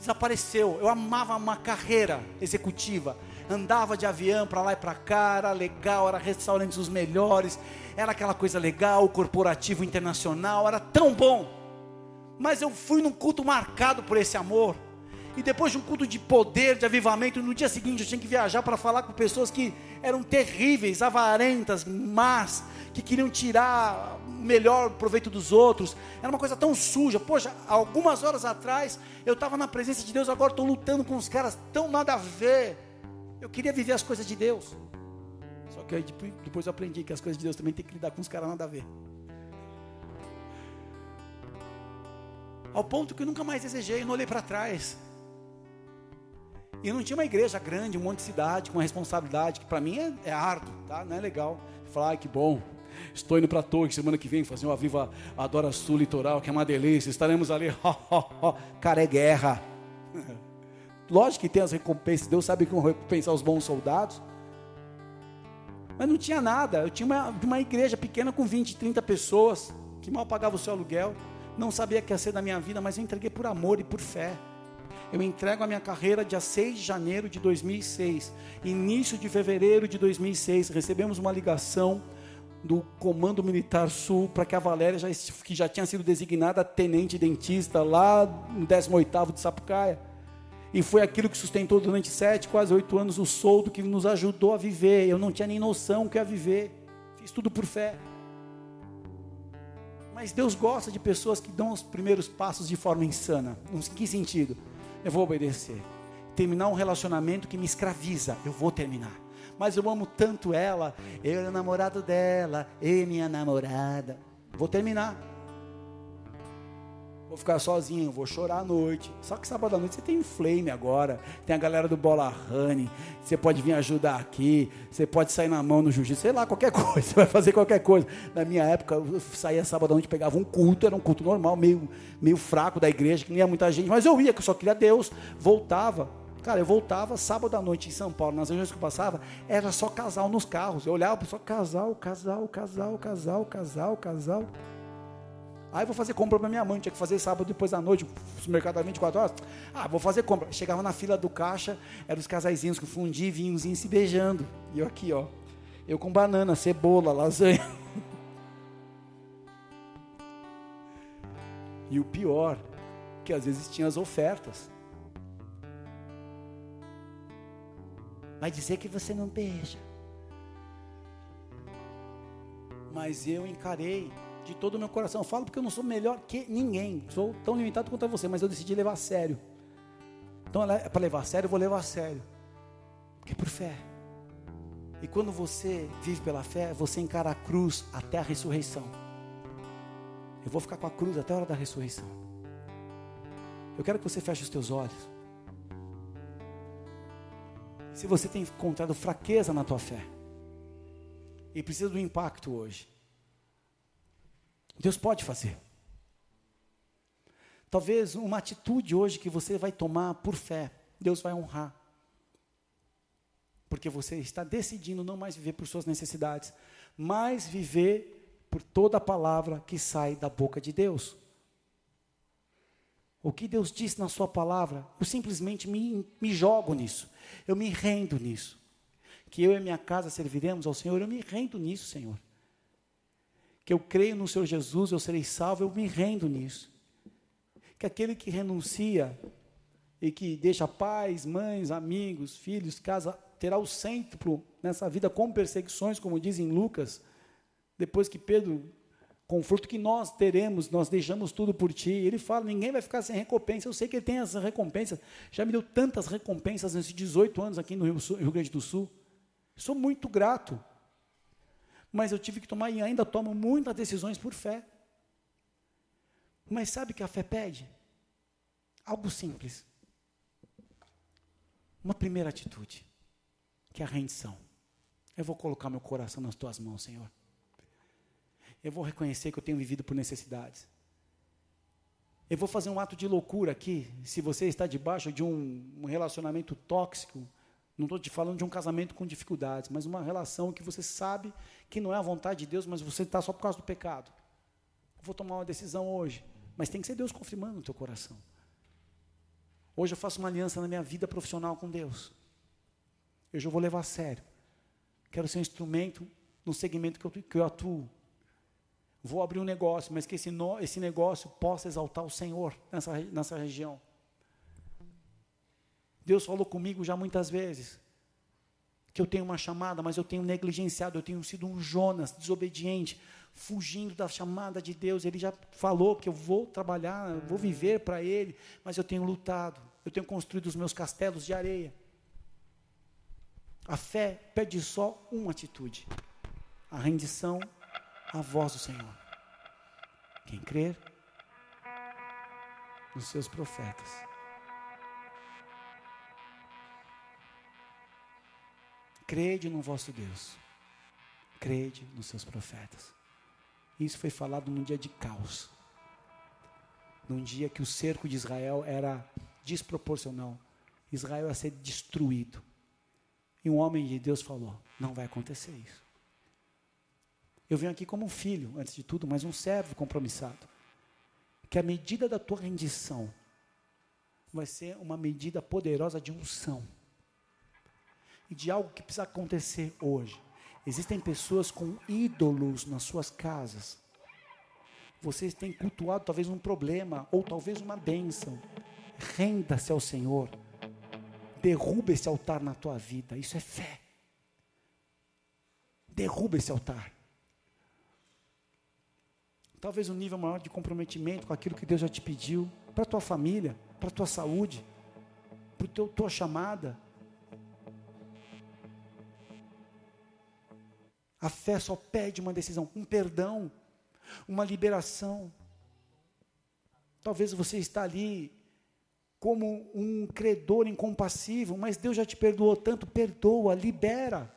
desapareceu. Eu amava uma carreira executiva, andava de avião para lá e para cá, era legal, era restaurantes os melhores, era aquela coisa legal, corporativo internacional, era tão bom. Mas eu fui num culto marcado por esse amor. E depois de um culto de poder, de avivamento, no dia seguinte eu tinha que viajar para falar com pessoas que eram terríveis, avarentas, más, que queriam tirar o melhor proveito dos outros. Era uma coisa tão suja. Poxa, algumas horas atrás eu estava na presença de Deus, agora estou lutando com os caras tão nada a ver. Eu queria viver as coisas de Deus. Só que depois eu aprendi que as coisas de Deus também tem que lidar com os caras nada a ver. Ao ponto que eu nunca mais desejei, não olhei para trás. E não tinha uma igreja grande, um monte de cidade, com responsabilidade, que para mim é, é, árduo, tá? não é legal. Falar, que bom, estou indo para torre semana que vem fazer uma Viva Adora Sul Litoral, que é uma delícia, estaremos ali, cara, é guerra. Lógico que tem as recompensas, Deus sabe como recompensar os bons soldados. Mas não tinha nada, eu tinha uma, uma igreja pequena com 20, 30 pessoas, que mal pagava o seu aluguel, não sabia que ia ser da minha vida, mas eu entreguei por amor e por fé. Eu entrego a minha carreira dia 6 de janeiro de 2006. Início de fevereiro de 2006, recebemos uma ligação do Comando Militar Sul para que a Valéria, já, que já tinha sido designada tenente dentista lá no 18º de Sapucaia. E foi aquilo que sustentou durante sete, quase oito anos o soldo que nos ajudou a viver. Eu não tinha nem noção que ia viver. Fiz tudo por fé. Mas Deus gosta de pessoas que dão os primeiros passos de forma insana. Em que sentido? eu vou obedecer. Terminar um relacionamento que me escraviza, eu vou terminar. Mas eu amo tanto ela, eu e o namorado dela, e minha namorada. Vou terminar. Vou ficar sozinho, vou chorar à noite. Só que sábado à noite você tem flame agora. Tem a galera do Bola Honey. Você pode vir ajudar aqui. Você pode sair na mão no jiu-jitsu. Sei lá, qualquer coisa. Você vai fazer qualquer coisa. Na minha época, eu saía sábado à noite, pegava um culto. Era um culto normal, meio, meio fraco da igreja, que não ia muita gente. Mas eu ia, que eu só queria Deus. Voltava. Cara, eu voltava sábado à noite em São Paulo, nas regiões que eu passava, era só casal nos carros. Eu olhava, só casal, casal, casal, casal, casal, casal. Aí vou fazer compra para minha mãe, tinha que fazer sábado depois da noite, o mercado 24 horas. Ah, vou fazer compra. Chegava na fila do caixa, eram os casaizinhos com fundi, vinhozinho se beijando. E eu aqui, ó. Eu com banana, cebola, lasanha. E o pior, que às vezes tinha as ofertas. Vai dizer que você não beija. Mas eu encarei de todo o meu coração. Eu falo porque eu não sou melhor que ninguém. Sou tão limitado quanto você, mas eu decidi levar a sério. Então, é para levar a sério, eu vou levar a sério. Porque é por fé. E quando você vive pela fé, você encara a cruz até a ressurreição. Eu vou ficar com a cruz até a hora da ressurreição. Eu quero que você feche os teus olhos. Se você tem encontrado fraqueza na tua fé e precisa do impacto hoje, Deus pode fazer. Talvez uma atitude hoje que você vai tomar por fé, Deus vai honrar. Porque você está decidindo não mais viver por suas necessidades, mas viver por toda a palavra que sai da boca de Deus. O que Deus disse na Sua palavra, eu simplesmente me, me jogo nisso, eu me rendo nisso. Que eu e minha casa serviremos ao Senhor, eu me rendo nisso, Senhor que eu creio no Senhor Jesus, eu serei salvo, eu me rendo nisso. Que aquele que renuncia e que deixa pais, mães, amigos, filhos, casa, terá o centro nessa vida com perseguições, como diz em Lucas, depois que Pedro, com o fruto que nós teremos, nós deixamos tudo por ti. Ele fala: ninguém vai ficar sem recompensa. Eu sei que ele tem essa recompensa. Já me deu tantas recompensas nesses 18 anos aqui no Rio, Rio Grande do Sul. Sou muito grato mas eu tive que tomar e ainda tomo muitas decisões por fé. Mas sabe o que a fé pede? Algo simples. Uma primeira atitude, que é a rendição. Eu vou colocar meu coração nas tuas mãos, Senhor. Eu vou reconhecer que eu tenho vivido por necessidades. Eu vou fazer um ato de loucura aqui, se você está debaixo de um, um relacionamento tóxico, não estou te falando de um casamento com dificuldades, mas uma relação que você sabe que não é a vontade de Deus, mas você está só por causa do pecado. vou tomar uma decisão hoje, mas tem que ser Deus confirmando no teu coração. Hoje eu faço uma aliança na minha vida profissional com Deus. Eu já vou levar a sério. Quero ser um instrumento no segmento que eu, que eu atuo. Vou abrir um negócio, mas que esse, no, esse negócio possa exaltar o Senhor nessa, nessa região. Deus falou comigo já muitas vezes que eu tenho uma chamada, mas eu tenho negligenciado, eu tenho sido um Jonas desobediente, fugindo da chamada de Deus. Ele já falou que eu vou trabalhar, vou viver para Ele, mas eu tenho lutado, eu tenho construído os meus castelos de areia. A fé pede só uma atitude: a rendição à voz do Senhor. Quem crer nos seus profetas. Crede no vosso Deus. Crede nos seus profetas. Isso foi falado num dia de caos. Num dia que o cerco de Israel era desproporcional. Israel ia ser destruído. E um homem de Deus falou: Não vai acontecer isso. Eu venho aqui como um filho, antes de tudo, mas um servo compromissado. Que a medida da tua rendição vai ser uma medida poderosa de unção. E de algo que precisa acontecer hoje. Existem pessoas com ídolos nas suas casas. Vocês têm cultuado talvez um problema, ou talvez uma bênção. Renda-se ao Senhor. Derruba esse altar na tua vida. Isso é fé. Derruba esse altar. Talvez um nível maior de comprometimento com aquilo que Deus já te pediu, para a tua família, para a tua saúde, para a tua chamada. A fé só pede uma decisão, um perdão, uma liberação. Talvez você está ali como um credor incompassivo, mas Deus já te perdoou tanto, perdoa, libera.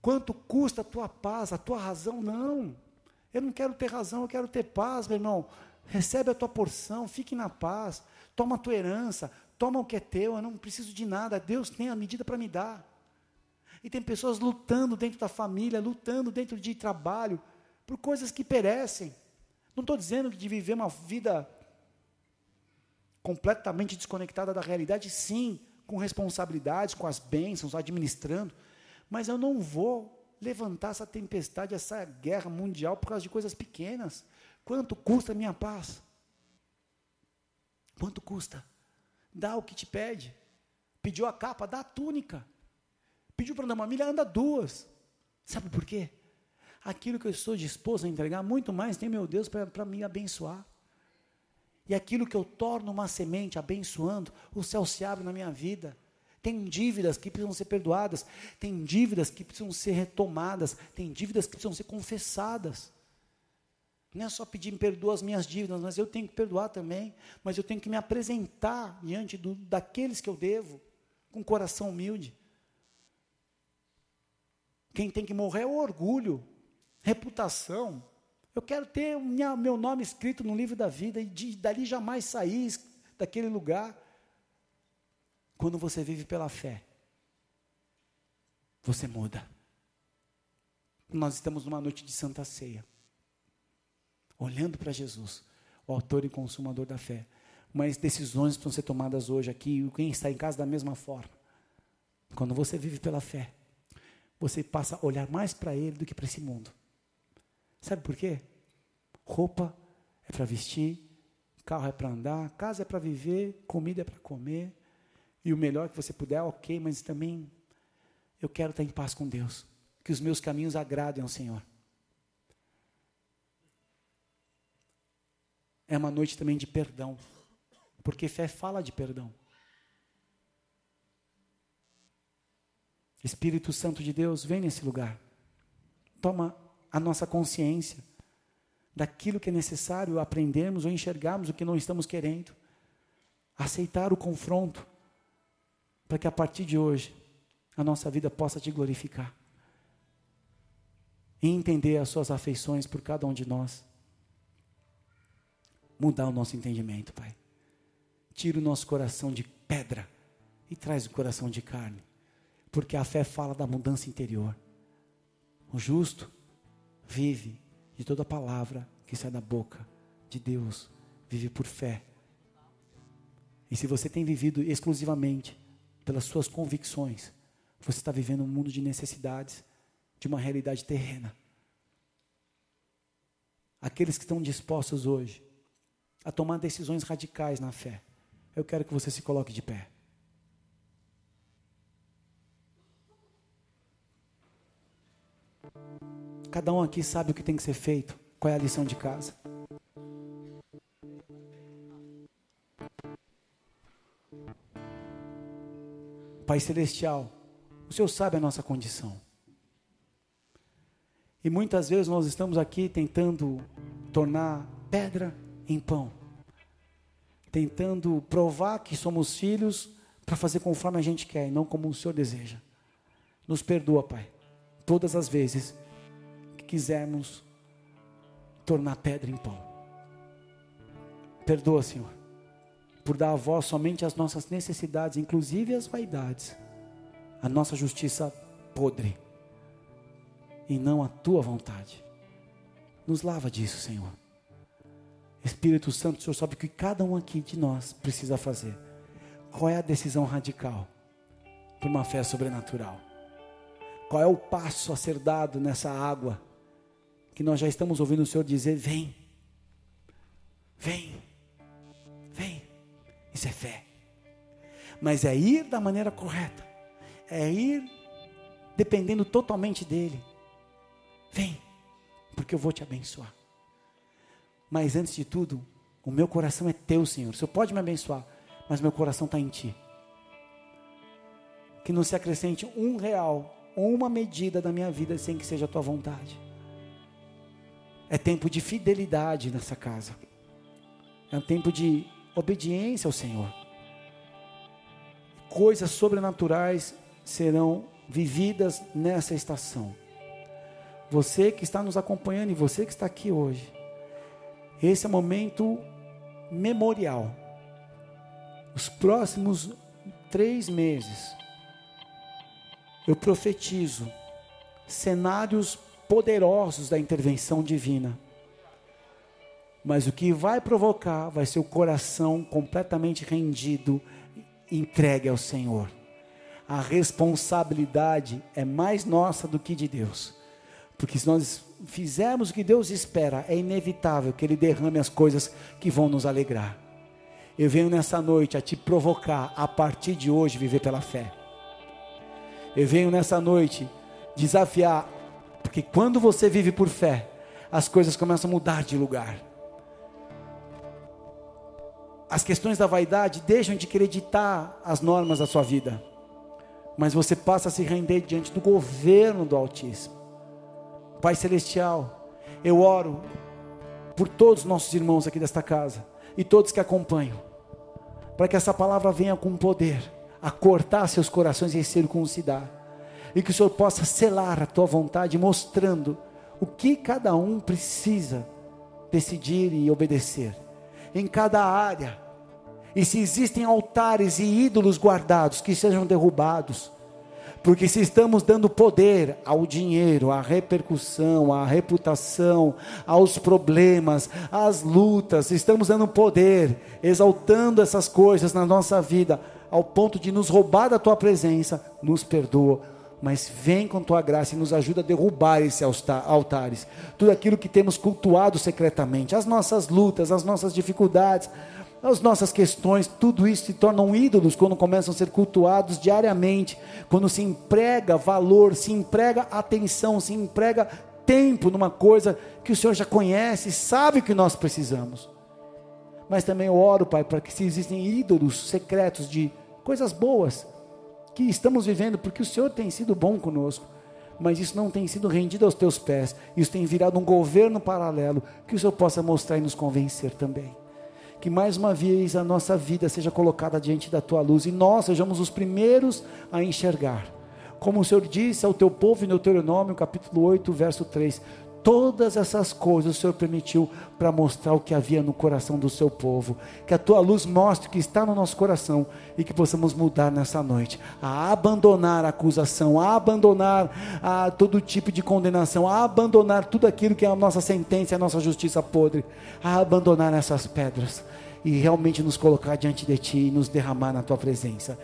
Quanto custa a tua paz, a tua razão? Não. Eu não quero ter razão, eu quero ter paz, meu irmão. Recebe a tua porção, fique na paz. Toma a tua herança, toma o que é teu, eu não preciso de nada. Deus tem a medida para me dar. E tem pessoas lutando dentro da família, lutando dentro de trabalho, por coisas que perecem. Não estou dizendo de viver uma vida completamente desconectada da realidade, sim, com responsabilidades, com as bênçãos, administrando, mas eu não vou levantar essa tempestade, essa guerra mundial por causa de coisas pequenas. Quanto custa a minha paz? Quanto custa? Dá o que te pede. Pediu a capa, dá a túnica. Pediu para andar uma milha, anda duas. Sabe por quê? Aquilo que eu estou disposto a entregar, muito mais tem meu Deus para me abençoar. E aquilo que eu torno uma semente abençoando, o céu se abre na minha vida. Tem dívidas que precisam ser perdoadas, tem dívidas que precisam ser retomadas, tem dívidas que precisam ser confessadas. Não é só pedir me perdoa as minhas dívidas, mas eu tenho que perdoar também, mas eu tenho que me apresentar diante do, daqueles que eu devo, com coração humilde. Quem tem que morrer é o orgulho, reputação. Eu quero ter minha, meu nome escrito no livro da vida e de, dali jamais sair daquele lugar. Quando você vive pela fé, você muda. Nós estamos numa noite de Santa Ceia, olhando para Jesus, o autor e consumador da fé. Mas decisões precisam ser tomadas hoje aqui, quem está em casa da mesma forma. Quando você vive pela fé, você passa a olhar mais para Ele do que para esse mundo. Sabe por quê? Roupa é para vestir, carro é para andar, casa é para viver, comida é para comer. E o melhor que você puder, ok, mas também eu quero estar em paz com Deus. Que os meus caminhos agradem ao Senhor. É uma noite também de perdão. Porque fé fala de perdão. Espírito Santo de Deus, vem nesse lugar. Toma a nossa consciência daquilo que é necessário aprendermos ou enxergarmos o que não estamos querendo. Aceitar o confronto, para que a partir de hoje a nossa vida possa te glorificar. E entender as suas afeições por cada um de nós. Mudar o nosso entendimento, Pai. Tira o nosso coração de pedra e traz o coração de carne porque a fé fala da mudança interior. O justo vive de toda palavra que sai da boca de Deus, vive por fé. E se você tem vivido exclusivamente pelas suas convicções, você está vivendo um mundo de necessidades, de uma realidade terrena. Aqueles que estão dispostos hoje a tomar decisões radicais na fé, Eu quero que você se coloque de pé. Cada um aqui sabe o que tem que ser feito, qual é a lição de casa. Pai Celestial, o Senhor sabe a nossa condição. E muitas vezes nós estamos aqui tentando tornar pedra em pão, tentando provar que somos filhos para fazer conforme a gente quer e não como o Senhor deseja. Nos perdoa, Pai, todas as vezes quisermos tornar pedra em pão. Perdoa, Senhor, por dar a voz somente às nossas necessidades, inclusive às vaidades, a nossa justiça podre, e não a tua vontade. Nos lava disso, Senhor. Espírito Santo, o Senhor sabe o que cada um aqui de nós precisa fazer. Qual é a decisão radical para uma fé sobrenatural? Qual é o passo a ser dado nessa água que nós já estamos ouvindo o Senhor dizer: vem, vem, vem. Isso é fé. Mas é ir da maneira correta, é ir dependendo totalmente dEle. Vem, porque eu vou te abençoar. Mas antes de tudo, o meu coração é teu, Senhor. O Senhor pode me abençoar, mas meu coração está em Ti. Que não se acrescente um real ou uma medida da minha vida sem que seja a Tua vontade. É tempo de fidelidade nessa casa. É um tempo de obediência ao Senhor. Coisas sobrenaturais serão vividas nessa estação. Você que está nos acompanhando e você que está aqui hoje, esse é o momento memorial. Os próximos três meses, eu profetizo cenários poderosos da intervenção divina. Mas o que vai provocar vai ser o coração completamente rendido, entregue ao Senhor. A responsabilidade é mais nossa do que de Deus. Porque se nós fizermos o que Deus espera, é inevitável que Ele derrame as coisas que vão nos alegrar. Eu venho nessa noite a te provocar, a partir de hoje, viver pela fé. Eu venho nessa noite desafiar, porque quando você vive por fé, as coisas começam a mudar de lugar. As questões da vaidade deixam de acreditar as normas da sua vida, mas você passa a se render diante do governo do Altíssimo. Pai Celestial, eu oro por todos os nossos irmãos aqui desta casa e todos que acompanham, para que essa palavra venha com poder a cortar seus corações e circuncidar, e que o Senhor possa selar a tua vontade, mostrando o que cada um precisa decidir e obedecer, em cada área. E se existem altares e ídolos guardados, que sejam derrubados porque se estamos dando poder ao dinheiro, à repercussão, à reputação, aos problemas, às lutas, estamos dando poder, exaltando essas coisas na nossa vida, ao ponto de nos roubar da tua presença, nos perdoa. Mas vem com tua graça e nos ajuda a derrubar esses altares, tudo aquilo que temos cultuado secretamente, as nossas lutas, as nossas dificuldades, as nossas questões, tudo isso se tornam ídolos quando começam a ser cultuados diariamente, quando se emprega valor, se emprega atenção, se emprega tempo numa coisa que o Senhor já conhece, sabe que nós precisamos. Mas também eu oro, Pai, para que se existem ídolos secretos de coisas boas que estamos vivendo, porque o Senhor tem sido bom conosco, mas isso não tem sido rendido aos teus pés, isso tem virado um governo paralelo, que o Senhor possa mostrar e nos convencer também que mais uma vez a nossa vida seja colocada diante da tua luz e nós sejamos os primeiros a enxergar. Como o Senhor disse ao teu povo em Deuteronômio, capítulo 8, verso 3: Todas essas coisas o Senhor permitiu para mostrar o que havia no coração do seu povo. Que a tua luz mostre o que está no nosso coração e que possamos mudar nessa noite. A abandonar a acusação, a abandonar a todo tipo de condenação, a abandonar tudo aquilo que é a nossa sentença, a nossa justiça podre, a abandonar essas pedras e realmente nos colocar diante de ti e nos derramar na tua presença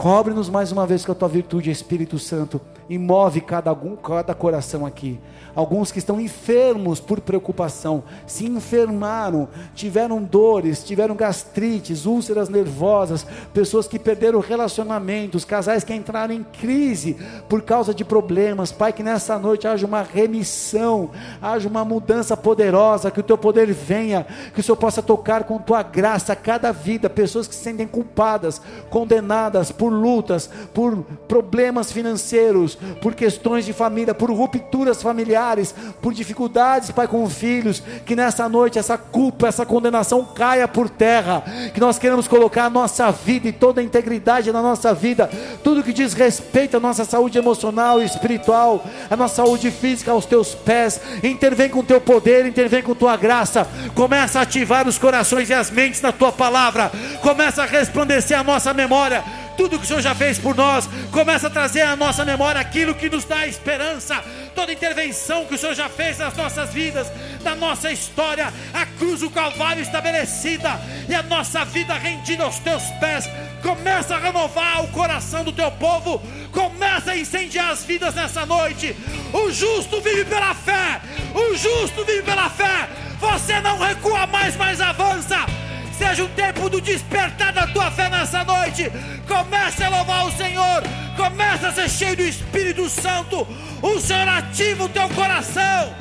Cobre-nos mais uma vez com a tua virtude, Espírito Santo, e move cada, algum, cada coração aqui. Alguns que estão enfermos por preocupação, se enfermaram, tiveram dores, tiveram gastrites, úlceras nervosas, pessoas que perderam relacionamentos, casais que entraram em crise por causa de problemas. Pai, que nessa noite haja uma remissão, haja uma mudança poderosa, que o teu poder venha, que o Senhor possa tocar com tua graça cada vida, pessoas que se sentem culpadas, condenadas por lutas, por problemas financeiros, por questões de família, por rupturas familiares, por dificuldades, Pai, com filhos, que nessa noite essa culpa, essa condenação caia por terra, que nós queremos colocar a nossa vida e toda a integridade na nossa vida, tudo que diz respeito à nossa saúde emocional e espiritual, a nossa saúde física aos teus pés, intervém com teu poder, intervém com tua graça, começa a ativar os corações e as mentes na tua palavra, começa a resplandecer a nossa memória tudo que o Senhor já fez por nós, começa a trazer à nossa memória aquilo que nos dá esperança, toda intervenção que o Senhor já fez nas nossas vidas, na nossa história, a cruz, o Calvário estabelecida e a nossa vida rendida aos teus pés. Começa a renovar o coração do teu povo, começa a incendiar as vidas nessa noite. O justo vive pela fé, o justo vive pela fé. Você não recua mais, mas avança seja um tempo do despertar da tua fé nessa noite. Comece a louvar o Senhor, comece a ser cheio do Espírito Santo. O Senhor ativa o teu coração.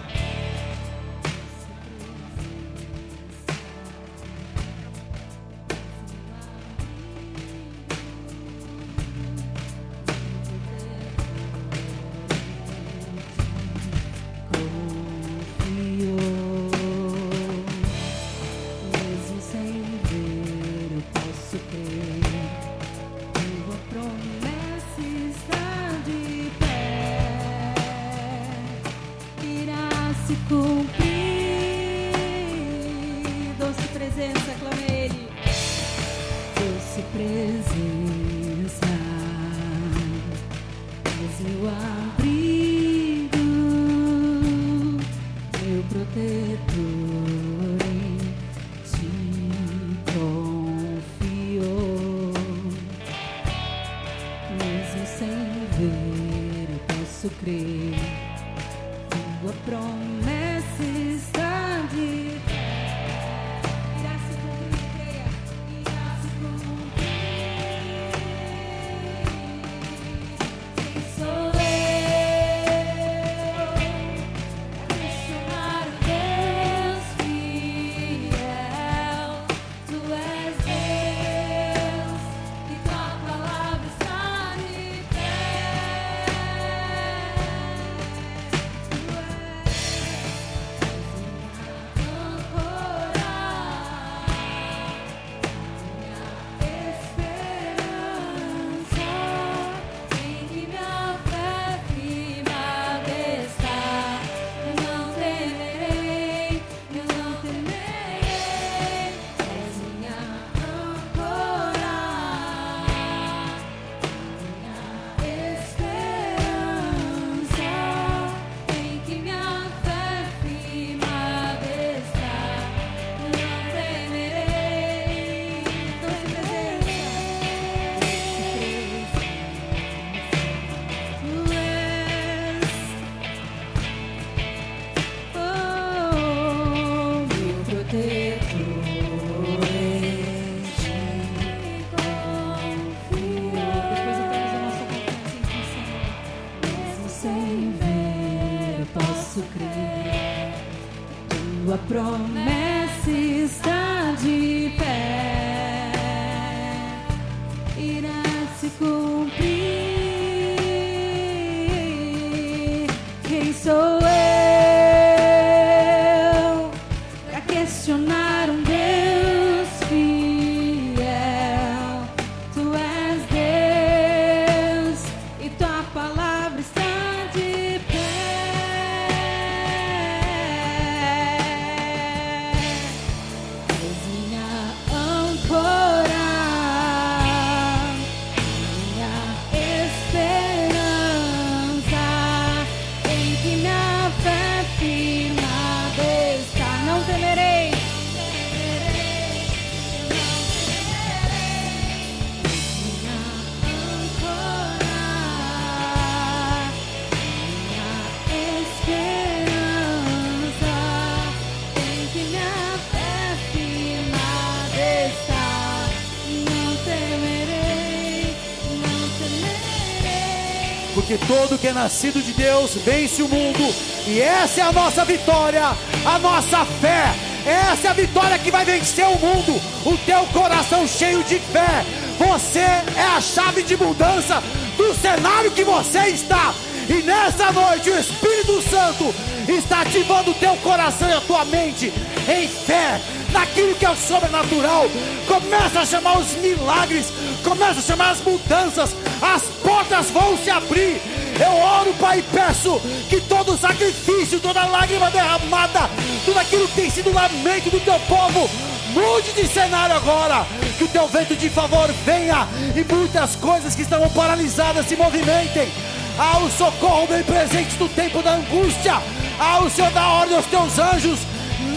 Porque todo que é nascido de Deus vence o mundo, e essa é a nossa vitória, a nossa fé. Essa é a vitória que vai vencer o mundo. O teu coração cheio de fé. Você é a chave de mudança do cenário que você está. E nessa noite o Espírito Santo está ativando o teu coração e a tua mente em fé naquilo que é o sobrenatural. Começa a chamar os milagres, começa a chamar as mudanças, as portas vão se abrir. Eu oro, Pai, e peço que todo sacrifício, toda lágrima derramada, tudo aquilo que tem sido lamento do teu povo, mude de cenário agora. Que o teu vento de favor venha e muitas coisas que estavam paralisadas se movimentem. Ao socorro bem presente no tempo da angústia, ao Senhor da ordem aos teus anjos,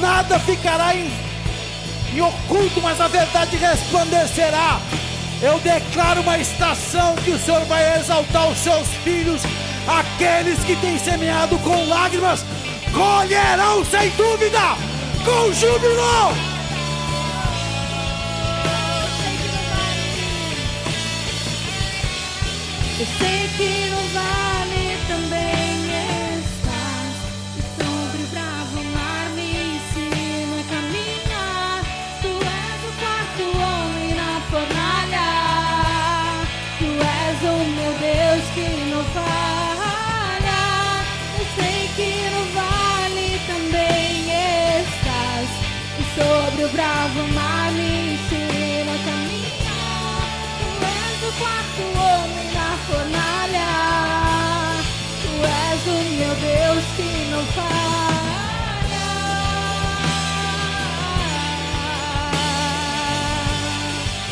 nada ficará em, em oculto, mas a verdade resplandecerá. Eu declaro uma estação que o Senhor vai exaltar os seus filhos, aqueles que têm semeado com lágrimas, colherão sem dúvida, com júbilo. Eu sei que no vale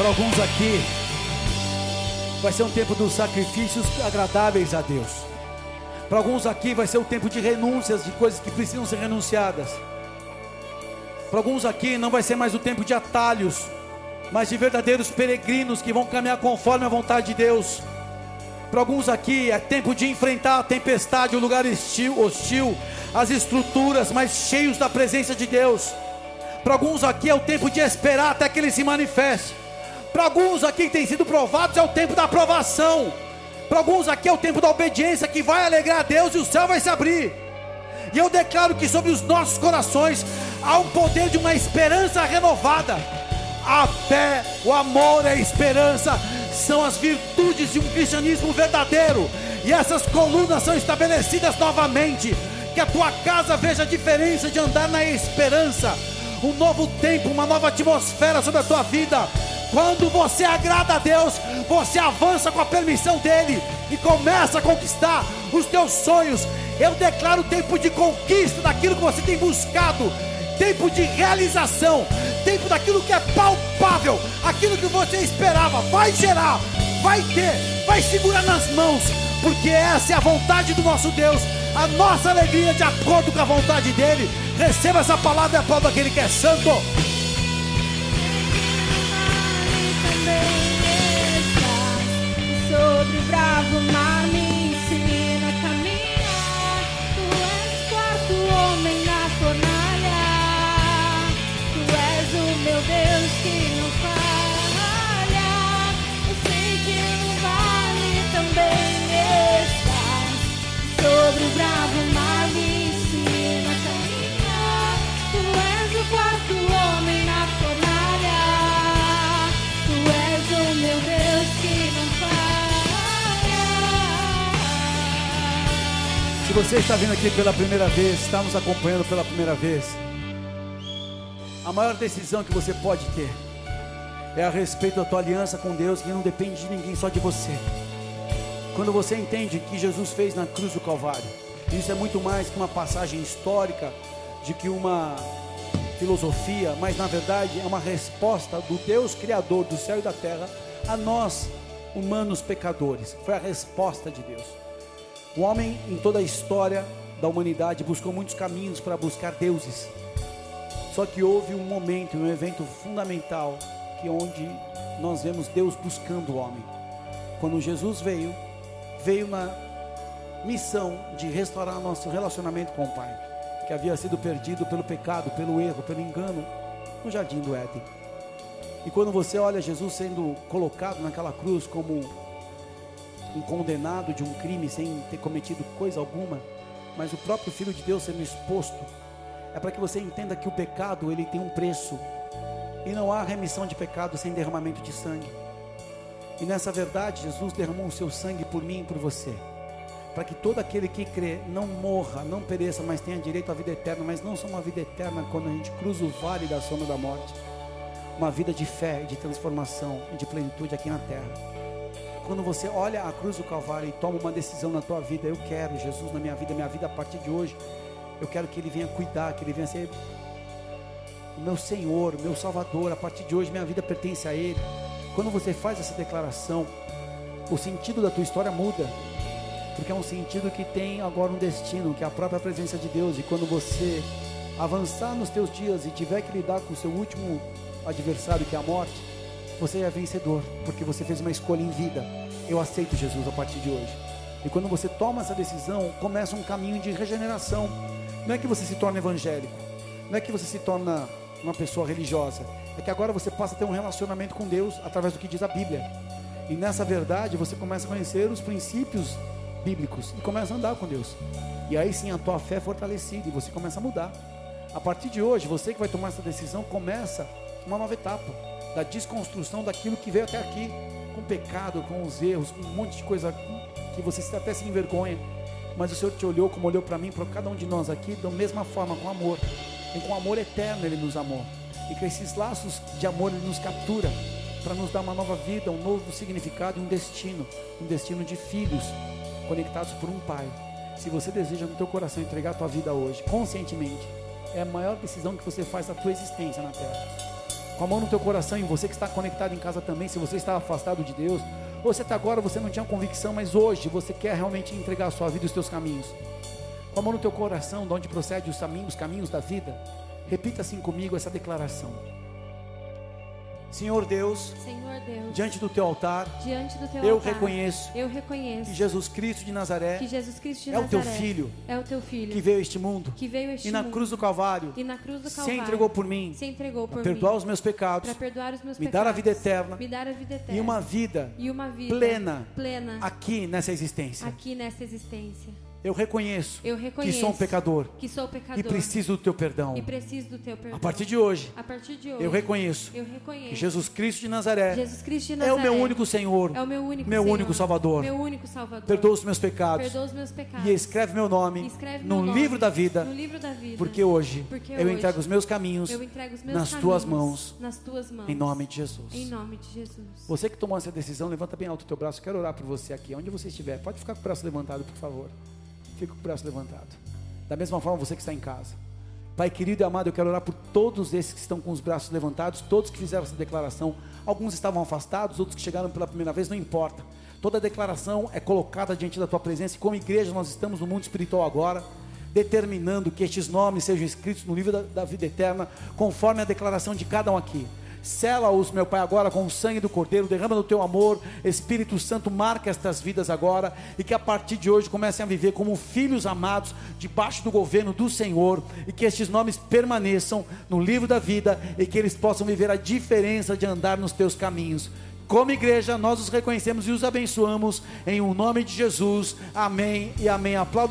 Para alguns aqui, vai ser um tempo dos sacrifícios agradáveis a Deus. Para alguns aqui, vai ser o tempo de renúncias, de coisas que precisam ser renunciadas. Para alguns aqui, não vai ser mais o tempo de atalhos, mas de verdadeiros peregrinos que vão caminhar conforme a vontade de Deus. Para alguns aqui, é tempo de enfrentar a tempestade, o lugar hostil, hostil as estruturas, mas cheios da presença de Deus. Para alguns aqui é o tempo de esperar até que ele se manifeste. Para alguns aqui que têm sido provados é o tempo da aprovação. Para alguns aqui é o tempo da obediência que vai alegrar a Deus e o céu vai se abrir. E eu declaro que sobre os nossos corações há um poder de uma esperança renovada. A fé, o amor e a esperança são as virtudes de um cristianismo verdadeiro. E essas colunas são estabelecidas novamente. Que a tua casa veja a diferença de andar na esperança. Um novo tempo, uma nova atmosfera sobre a tua vida. Quando você agrada a Deus, você avança com a permissão dEle e começa a conquistar os teus sonhos. Eu declaro tempo de conquista daquilo que você tem buscado, tempo de realização, tempo daquilo que é palpável, aquilo que você esperava. Vai gerar, vai ter, vai segurar nas mãos, porque essa é a vontade do nosso Deus, a nossa alegria de acordo com a vontade dEle. Receba essa palavra e aplauda aquele que é santo. Sobre o bravo mar Se você está vindo aqui pela primeira vez, está nos acompanhando pela primeira vez, a maior decisão que você pode ter é a respeito da tua aliança com Deus, que não depende de ninguém, só de você. Quando você entende o que Jesus fez na cruz do Calvário, isso é muito mais que uma passagem histórica, de que uma filosofia, mas na verdade é uma resposta do Deus Criador do céu e da terra a nós, humanos pecadores. Foi a resposta de Deus. O homem, em toda a história da humanidade, buscou muitos caminhos para buscar deuses. Só que houve um momento, um evento fundamental, que é onde nós vemos Deus buscando o homem. Quando Jesus veio, veio na missão de restaurar nosso relacionamento com o Pai, que havia sido perdido pelo pecado, pelo erro, pelo engano, no jardim do Éden. E quando você olha Jesus sendo colocado naquela cruz como um condenado de um crime sem ter cometido coisa alguma, mas o próprio Filho de Deus sendo exposto, é para que você entenda que o pecado ele tem um preço e não há remissão de pecado sem derramamento de sangue. E nessa verdade, Jesus derramou o seu sangue por mim e por você, para que todo aquele que crê não morra, não pereça, mas tenha direito à vida eterna, mas não só uma vida eterna quando a gente cruza o vale da sombra da morte, uma vida de fé, de transformação e de plenitude aqui na terra. Quando você olha a cruz do Calvário e toma uma decisão na tua vida, eu quero Jesus na minha vida, minha vida a partir de hoje, eu quero que Ele venha cuidar, que Ele venha ser meu Senhor, meu Salvador, a partir de hoje minha vida pertence a Ele. Quando você faz essa declaração, o sentido da tua história muda, porque é um sentido que tem agora um destino, que é a própria presença de Deus. E quando você avançar nos teus dias e tiver que lidar com o seu último adversário, que é a morte, você é vencedor, porque você fez uma escolha em vida. Eu aceito Jesus a partir de hoje. E quando você toma essa decisão, começa um caminho de regeneração. Não é que você se torna evangélico, não é que você se torna uma pessoa religiosa, é que agora você passa a ter um relacionamento com Deus através do que diz a Bíblia. E nessa verdade você começa a conhecer os princípios bíblicos e começa a andar com Deus. E aí sim a tua fé é fortalecida e você começa a mudar. A partir de hoje, você que vai tomar essa decisão começa uma nova etapa da desconstrução daquilo que veio até aqui, com pecado, com os erros, com um monte de coisa que você até se envergonha. Mas o Senhor te olhou como olhou para mim, para cada um de nós aqui, da mesma forma, com amor. E com amor eterno Ele nos amou. E com esses laços de amor Ele nos captura para nos dar uma nova vida, um novo significado e um destino, um destino de filhos conectados por um pai. Se você deseja no teu coração entregar a tua vida hoje, conscientemente, é a maior decisão que você faz da tua existência na terra. Com a mão no teu coração e você que está conectado em casa também, se você está afastado de Deus, ou você está agora, você não tinha convicção, mas hoje você quer realmente entregar a sua vida e os teus caminhos. Com a mão no teu coração, de onde procede os caminhos, os caminhos da vida, repita assim comigo essa declaração. Senhor Deus, Senhor Deus, diante do teu altar, diante do teu eu altar, reconheço eu reconheço que Jesus Cristo de Nazaré Cristo de é o teu Nazaré filho é o teu filho que veio a este mundo que veio a este e na mundo cruz do Calvário e na cruz do se Calvário entregou por mim se entregou por para perdoar mim os meus pecados perdoar os meus me pecados dar a vida eterna me dar a vida eterna e uma vida e uma vida plena plena aqui nessa existência. aqui nessa existência Eu reconheço eu que reconheço sou um pecador que sou pecador e preciso do teu perdão. e preciso do teu perdão A partir de hoje, partir de hoje eu reconheço eu que reconheço Jesus Cristo de Nazaré Jesus Cristo de é Nazaré o meu único Senhor, é o meu único meu Senhor, único Salvador. meu único Salvador Perdoa os meus pecados os meus pecados e escreve meu nome Escreve no meu nome livro da vida, no livro da vida porque hoje Porque eu hoje entrego os meus caminhos os meus nas caminhos tuas mãos, nas tuas mãos em nome de Jesus. em nome de Jesus Você que tomou essa decisão, levanta bem alto o teu braço. Quero orar por você aqui, onde você estiver. Pode ficar com o braço levantado, por favor. Fica com o braço levantado. Da mesma forma, você que está em casa. Pai querido e amado, eu quero orar por todos esses que estão com os braços levantados, todos que fizeram essa declaração. Alguns estavam afastados, outros que chegaram pela primeira vez, não importa. Toda declaração é colocada diante da tua presença, e como igreja, nós estamos no mundo espiritual agora, determinando que estes nomes sejam escritos no livro da, da vida eterna, conforme a declaração de cada um aqui. Sela-os, meu Pai, agora com o sangue do Cordeiro, derrama no teu amor, Espírito Santo, marca estas vidas agora, e que a partir de hoje comecem a viver como filhos amados, debaixo do governo do Senhor, e que estes nomes permaneçam no livro da vida, e que eles possam viver a diferença de andar nos teus caminhos. Como igreja, nós os reconhecemos e os abençoamos, em o nome de Jesus. Amém e amém. Aplauda